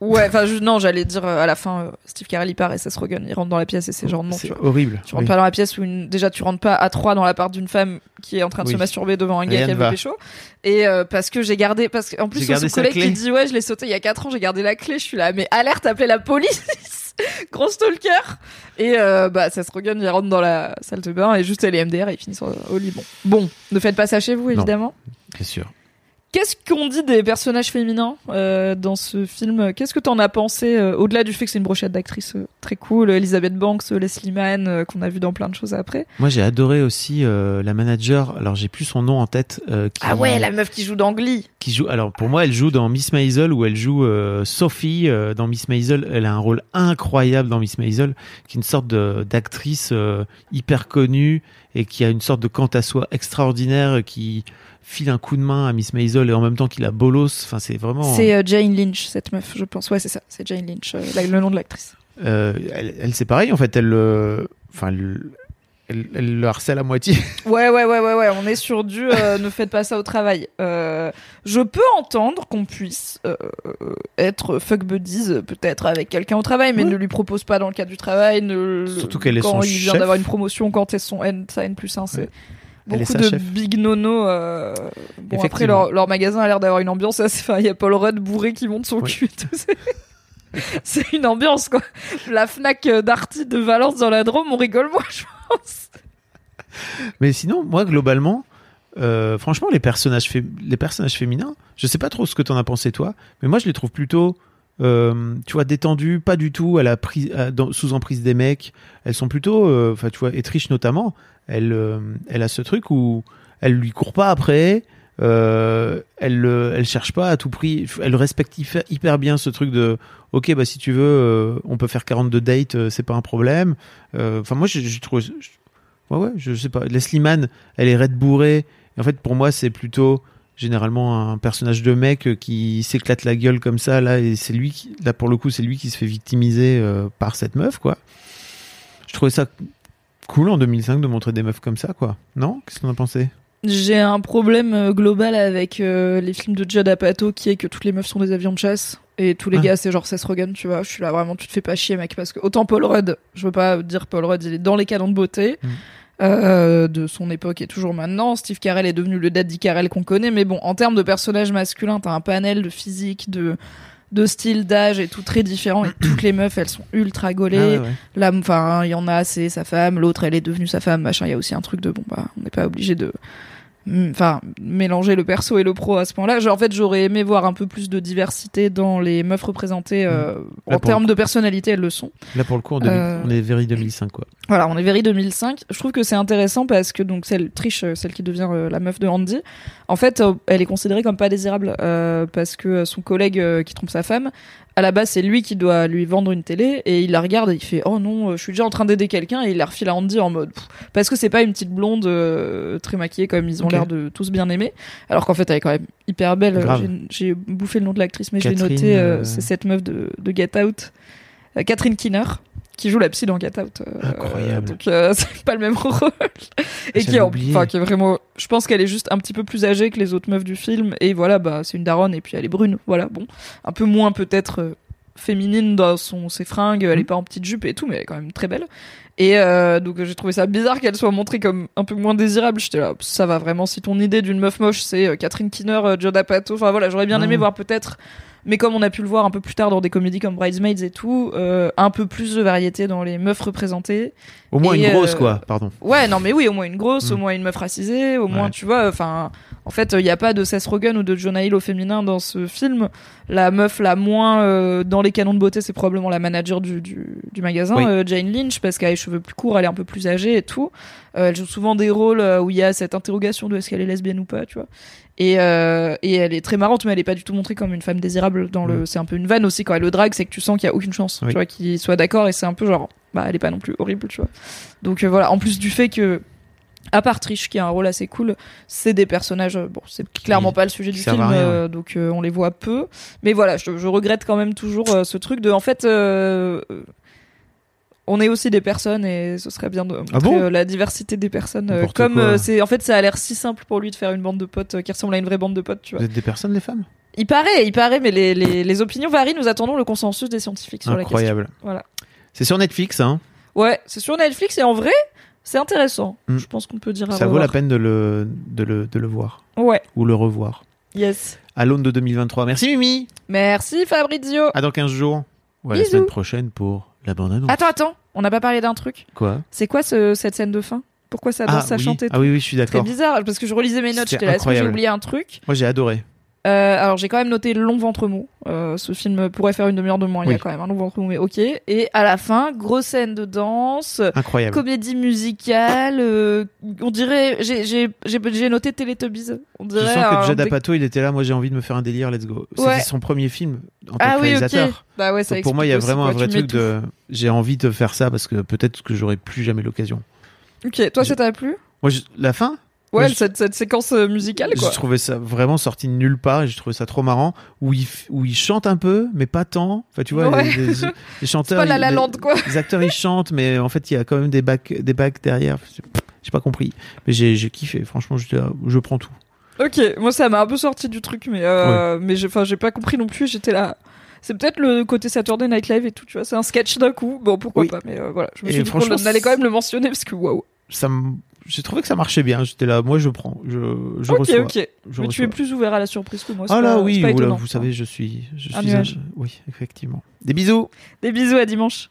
ouais enfin non j'allais dire euh, à la fin euh, Steve Carell il part et Seth Rogen il rentre dans la pièce et c'est genre non tu C'est vois horrible. Tu rentres Oui. pas dans la pièce où une... déjà tu rentres pas à trois dans l'appart d'une femme qui est en train de se masturber devant un gars Rien qui a pécho. Et euh, parce que j'ai gardé, parce qu'en plus son collègue qui dit ouais je l'ai sauté il y a 4 ans, j'ai gardé la clé, je suis là mais alerte appelez la police, gros stalker. Et bah ça se regagne, il rentre dans la salle de bain et juste elle est MDR et ils finissent au au lit. Bon, bon, ne faites pas ça chez vous évidemment. Bien sûr. Qu'est-ce qu'on dit des personnages féminins euh, dans ce film? Qu'est-ce que t'en as pensé euh, au-delà du fait que c'est une brochette d'actrices euh, très cool, Elizabeth Banks, Leslie Mann, euh, qu'on a vu dans plein de choses après? Moi, j'ai adoré aussi euh, la manager. Alors, j'ai plus son nom en tête. euh, qui, Ah ouais, la meuf qui joue dans Glee. qui joue. Alors, pour moi, elle joue dans Miss Maisel où elle joue euh, Sophie euh, dans Miss Maisel. Elle a un rôle incroyable dans Miss Maisel, qui est une sorte d'actrice euh, hyper connue et qui a une sorte de quant à soi extraordinaire, qui file un coup de main à Miss Maisel et en même temps qu'il a bolos. Enfin, c'est vraiment. C'est euh, Jane Lynch, cette meuf, je pense. Ouais, c'est ça, c'est Jane Lynch, euh, la- le nom de l'actrice. Euh, elle, elle, c'est pareil en fait. Elle, euh, enfin, elle, elle, elle le harcèle à moitié. Ouais, ouais, ouais, ouais, ouais, on est sur du euh, ne faites pas ça au travail. Euh, je peux entendre qu'on puisse euh, euh, être fuck buddies, euh, peut-être avec quelqu'un au travail, mais ne lui propose pas dans le cadre du travail. Ne, Surtout qu'elle est quand son il vient d'avoir une promotion, quand c'est son N, sa N plus 1, c'est. Ouais. Beaucoup de big nono. Euh... Bon, après, leur, leur magasin a l'air d'avoir une ambiance assez. Enfin, il y a Paul Rudd bourré qui monte son Oui. cul et tout. c'est- une ambiance, quoi. La Fnac d'Arty de Valence dans la Drôme, on rigole moins, je pense. Mais sinon, moi, globalement, euh, franchement, les personnages, fé- les personnages féminins, je sais pas trop ce que t'en as pensé, toi, mais moi, je les trouve plutôt, euh, tu vois, détendues, pas du tout à la prise, à- dans- sous emprise des mecs. Elles sont plutôt, euh, enfin, tu vois, Etriche notamment, elle, euh, elle a ce truc où elle lui court pas après. Euh, elle, euh, elle cherche pas à tout prix. Elle respecte hyper, bien ce truc de, ok, bah si tu veux, euh, on peut faire 42 dates, euh, c'est pas un problème. Enfin, moi, je, trouve, ouais, ouais, je sais pas. Leslie Mann, elle est raide bourrée. En fait, pour moi, c'est plutôt généralement un personnage de mec qui s'éclate la gueule comme ça là, et c'est lui, qui, là pour le coup, c'est lui qui se fait victimiser par cette meuf, quoi. Je trouvais ça cool en 2005 de montrer des meufs comme ça, quoi. Non? Qu'est-ce qu'on a pensé? J'ai un problème euh, global avec euh, les films de Judd Apatow qui est que toutes les meufs sont des avions de chasse et tous les Ah. gars c'est genre Seth Rogen, tu vois. Je suis là vraiment, tu te fais pas chier, mec, parce que autant Paul Rudd, je veux pas dire Paul Rudd, il est dans les canons de beauté. Mm. euh, de son époque et toujours maintenant. Steve Carell est devenu le daddy Carell qu'on connaît, mais bon, en termes de personnages masculins, t'as un panel de physique, de de style, d'âge et tout très différent. Et toutes les meufs, elles sont ultra gaulées. Ah ouais, ouais. Là, enfin, il y en a, c'est sa femme, l'autre, elle est devenue sa femme, machin. Il y a aussi un truc de bon, bah, on n'est pas obligé de, enfin, mélanger le perso et le pro à ce point-là. En fait, j'aurais aimé voir un peu plus de diversité dans les meufs représentées euh, Là, en termes de personnalité, elles le sont. Là, pour le coup, en 2000 Euh, on est very 2005, quoi. Voilà, on est Very 2005. Je trouve que c'est intéressant parce que donc celle Trish, euh, celle qui devient euh, la meuf de Andy, en fait, euh, elle est considérée comme pas désirable euh, parce que euh, son collègue euh, qui trompe sa femme, à la base c'est lui qui doit lui vendre une télé et il la regarde et il fait oh non, je suis déjà en train d'aider quelqu'un et il la refile à Andy en mode pff, parce que c'est pas une petite blonde euh, très maquillée comme ils ont l'air de tous bien aimer, alors qu'en fait elle est quand même hyper belle. J'ai- bouffé le nom de l'actrice mais je l'ai Catherine, noté. euh, euh, C'est cette meuf de, de Get Out, Euh, Catherine Kinner qui joue la psy dans Get Out. euh, Incroyable. donc euh, c'est pas le même rôle. Et qui enfin, qui est vraiment. Je pense qu'elle est juste un petit peu plus âgée que les autres meufs du film. Et voilà, bah c'est une daronne et puis elle est brune. Voilà, bon, un peu moins peut-être euh, féminine dans son ses fringues. Elle est Mhm. pas en petite jupe et tout, mais elle est quand même très belle. Et euh, donc j'ai trouvé ça bizarre qu'elle soit montrée comme un peu moins désirable. J'étais là, ça va vraiment. Si ton idée d'une meuf moche c'est Catherine Kinner, Joe D'Apato, enfin voilà, j'aurais bien aimé voir peut-être. Mais comme on a pu le voir un peu plus tard dans des comédies comme Bridesmaids et tout, euh, un peu plus de variété dans les meufs représentées. Au moins et, une grosse, euh, quoi, pardon. Ouais, non, mais oui, au moins une grosse, Mm. au moins une meuf racisée, au moins, tu vois, enfin, en fait, il n'y a pas de Seth Rogen ou de Jonah Hill au féminin dans ce film. La meuf la moins euh, dans les canons de beauté, c'est probablement la manager du, du, du magasin, Oui. euh, Jane Lynch, parce qu'elle a les cheveux plus courts, elle est un peu plus âgée et tout. Euh, elle joue souvent des rôles où il y a cette interrogation de est-ce qu'elle est lesbienne ou pas, tu vois. Et, euh, et elle est très marrante, mais elle est pas du tout montrée comme une femme désirable. Dans le, Mm. c'est un peu une vanne aussi quand elle le drague, c'est que tu sens qu'il y a aucune chance, Oui. tu vois, qu'il soit d'accord. Et c'est un peu genre, bah, elle est pas non plus horrible, tu vois. Donc euh, voilà. En plus du fait que, à part Trish qui a un rôle assez cool, c'est des personnages. Bon, c'est clairement pas le sujet du film, rien. euh, donc euh, on les voit peu. Mais voilà, je, je regrette quand même toujours ce truc de, en fait. On est aussi des personnes et ce serait bien de montrer Ah bon euh, la diversité des personnes. euh, N'importe comme euh, c'est en fait ça a l'air si simple pour lui de faire une bande de potes qui ressemble à une vraie bande de potes, tu vois. Vous êtes des personnes, les femmes? Il paraît, il paraît, mais les, les, les opinions varient. Nous attendons le consensus des scientifiques sur la question. Incroyable. Voilà. C'est sur Netflix, hein. Ouais, c'est sur Netflix et en vrai, c'est intéressant. Mm. Je pense qu'on peut dire. à Ça vaut la peine de le, de, le, de le voir. Ouais, Ou le revoir. yes. À l'aune de 2023. Merci, Mimi. Merci Fabrizio. À dans 15 jours. Ou à la Bisous. semaine prochaine pour la bande-annonce. Attends, attends, on n'a pas parlé d'un truc. Quoi? C'est quoi ce, cette scène de fin? Pourquoi ça danse, ça oui. chante et ah tout oui, oui, je suis d'accord. bizarre, parce que je relisais mes notes, C'était j'étais là, est-ce que j'ai incroyable. oublié un truc? Moi, j'ai adoré. Euh, alors j'ai quand même noté long ventre mou. Euh, ce film pourrait faire une demi-heure de moins. Il y a Oui. quand même un long ventre mou, mais ok. Et à la fin, grosse scène de danse, Incroyable. comédie musicale. euh, on dirait, j'ai noté Teletubbies. On Je dirait. sens un que Apatow, il était là. Moi, j'ai envie de me faire un délire. Let's go. Ouais. C'était son premier film en tant Ah que oui, ok. réalisateur. Bah ouais, ça Donc, pour moi, il y a vraiment un vrai truc de. J'ai envie de faire ça parce que peut-être que j'aurai plus jamais l'occasion. Ok, toi Je- ça t'a plu? Moi, je- la fin, Ouais, cette, cette séquence euh, musicale quoi. j'ai trouvé ça vraiment sorti de nulle part et j'ai trouvé ça trop marrant. Où il, f- où il chante un peu, mais pas tant. Enfin, tu vois, Ouais. les, les- les C'est chanteurs. pas la ils- la les- lande quoi. Les acteurs ils chantent, mais en fait il y a quand même des bacs, des bacs derrière. J'ai pas compris, mais j'ai kiffé. Franchement, là, je prends tout. Ok, moi ça m'a un peu sorti du truc, mais euh, mais j'ai, pas compris non plus. J'étais là. C'est peut-être le côté Saturday Night Live et tout, tu vois. C'est un sketch d'un coup. Bon, pourquoi Oui. pas, mais euh, voilà. Je me Et suis dit qu'on allait quand même le mentionner parce que waouh. Ça, me- j'ai trouvé que ça marchait bien. J'étais là, moi je prends, je, je Ok, reçois. ok. je mais tu es plus ouvert à la surprise que moi. Ah là pas- oui, pas étonnant. vous savez, je suis, je Un suis nuage. oui, effectivement. Des bisous. Des bisous à dimanche.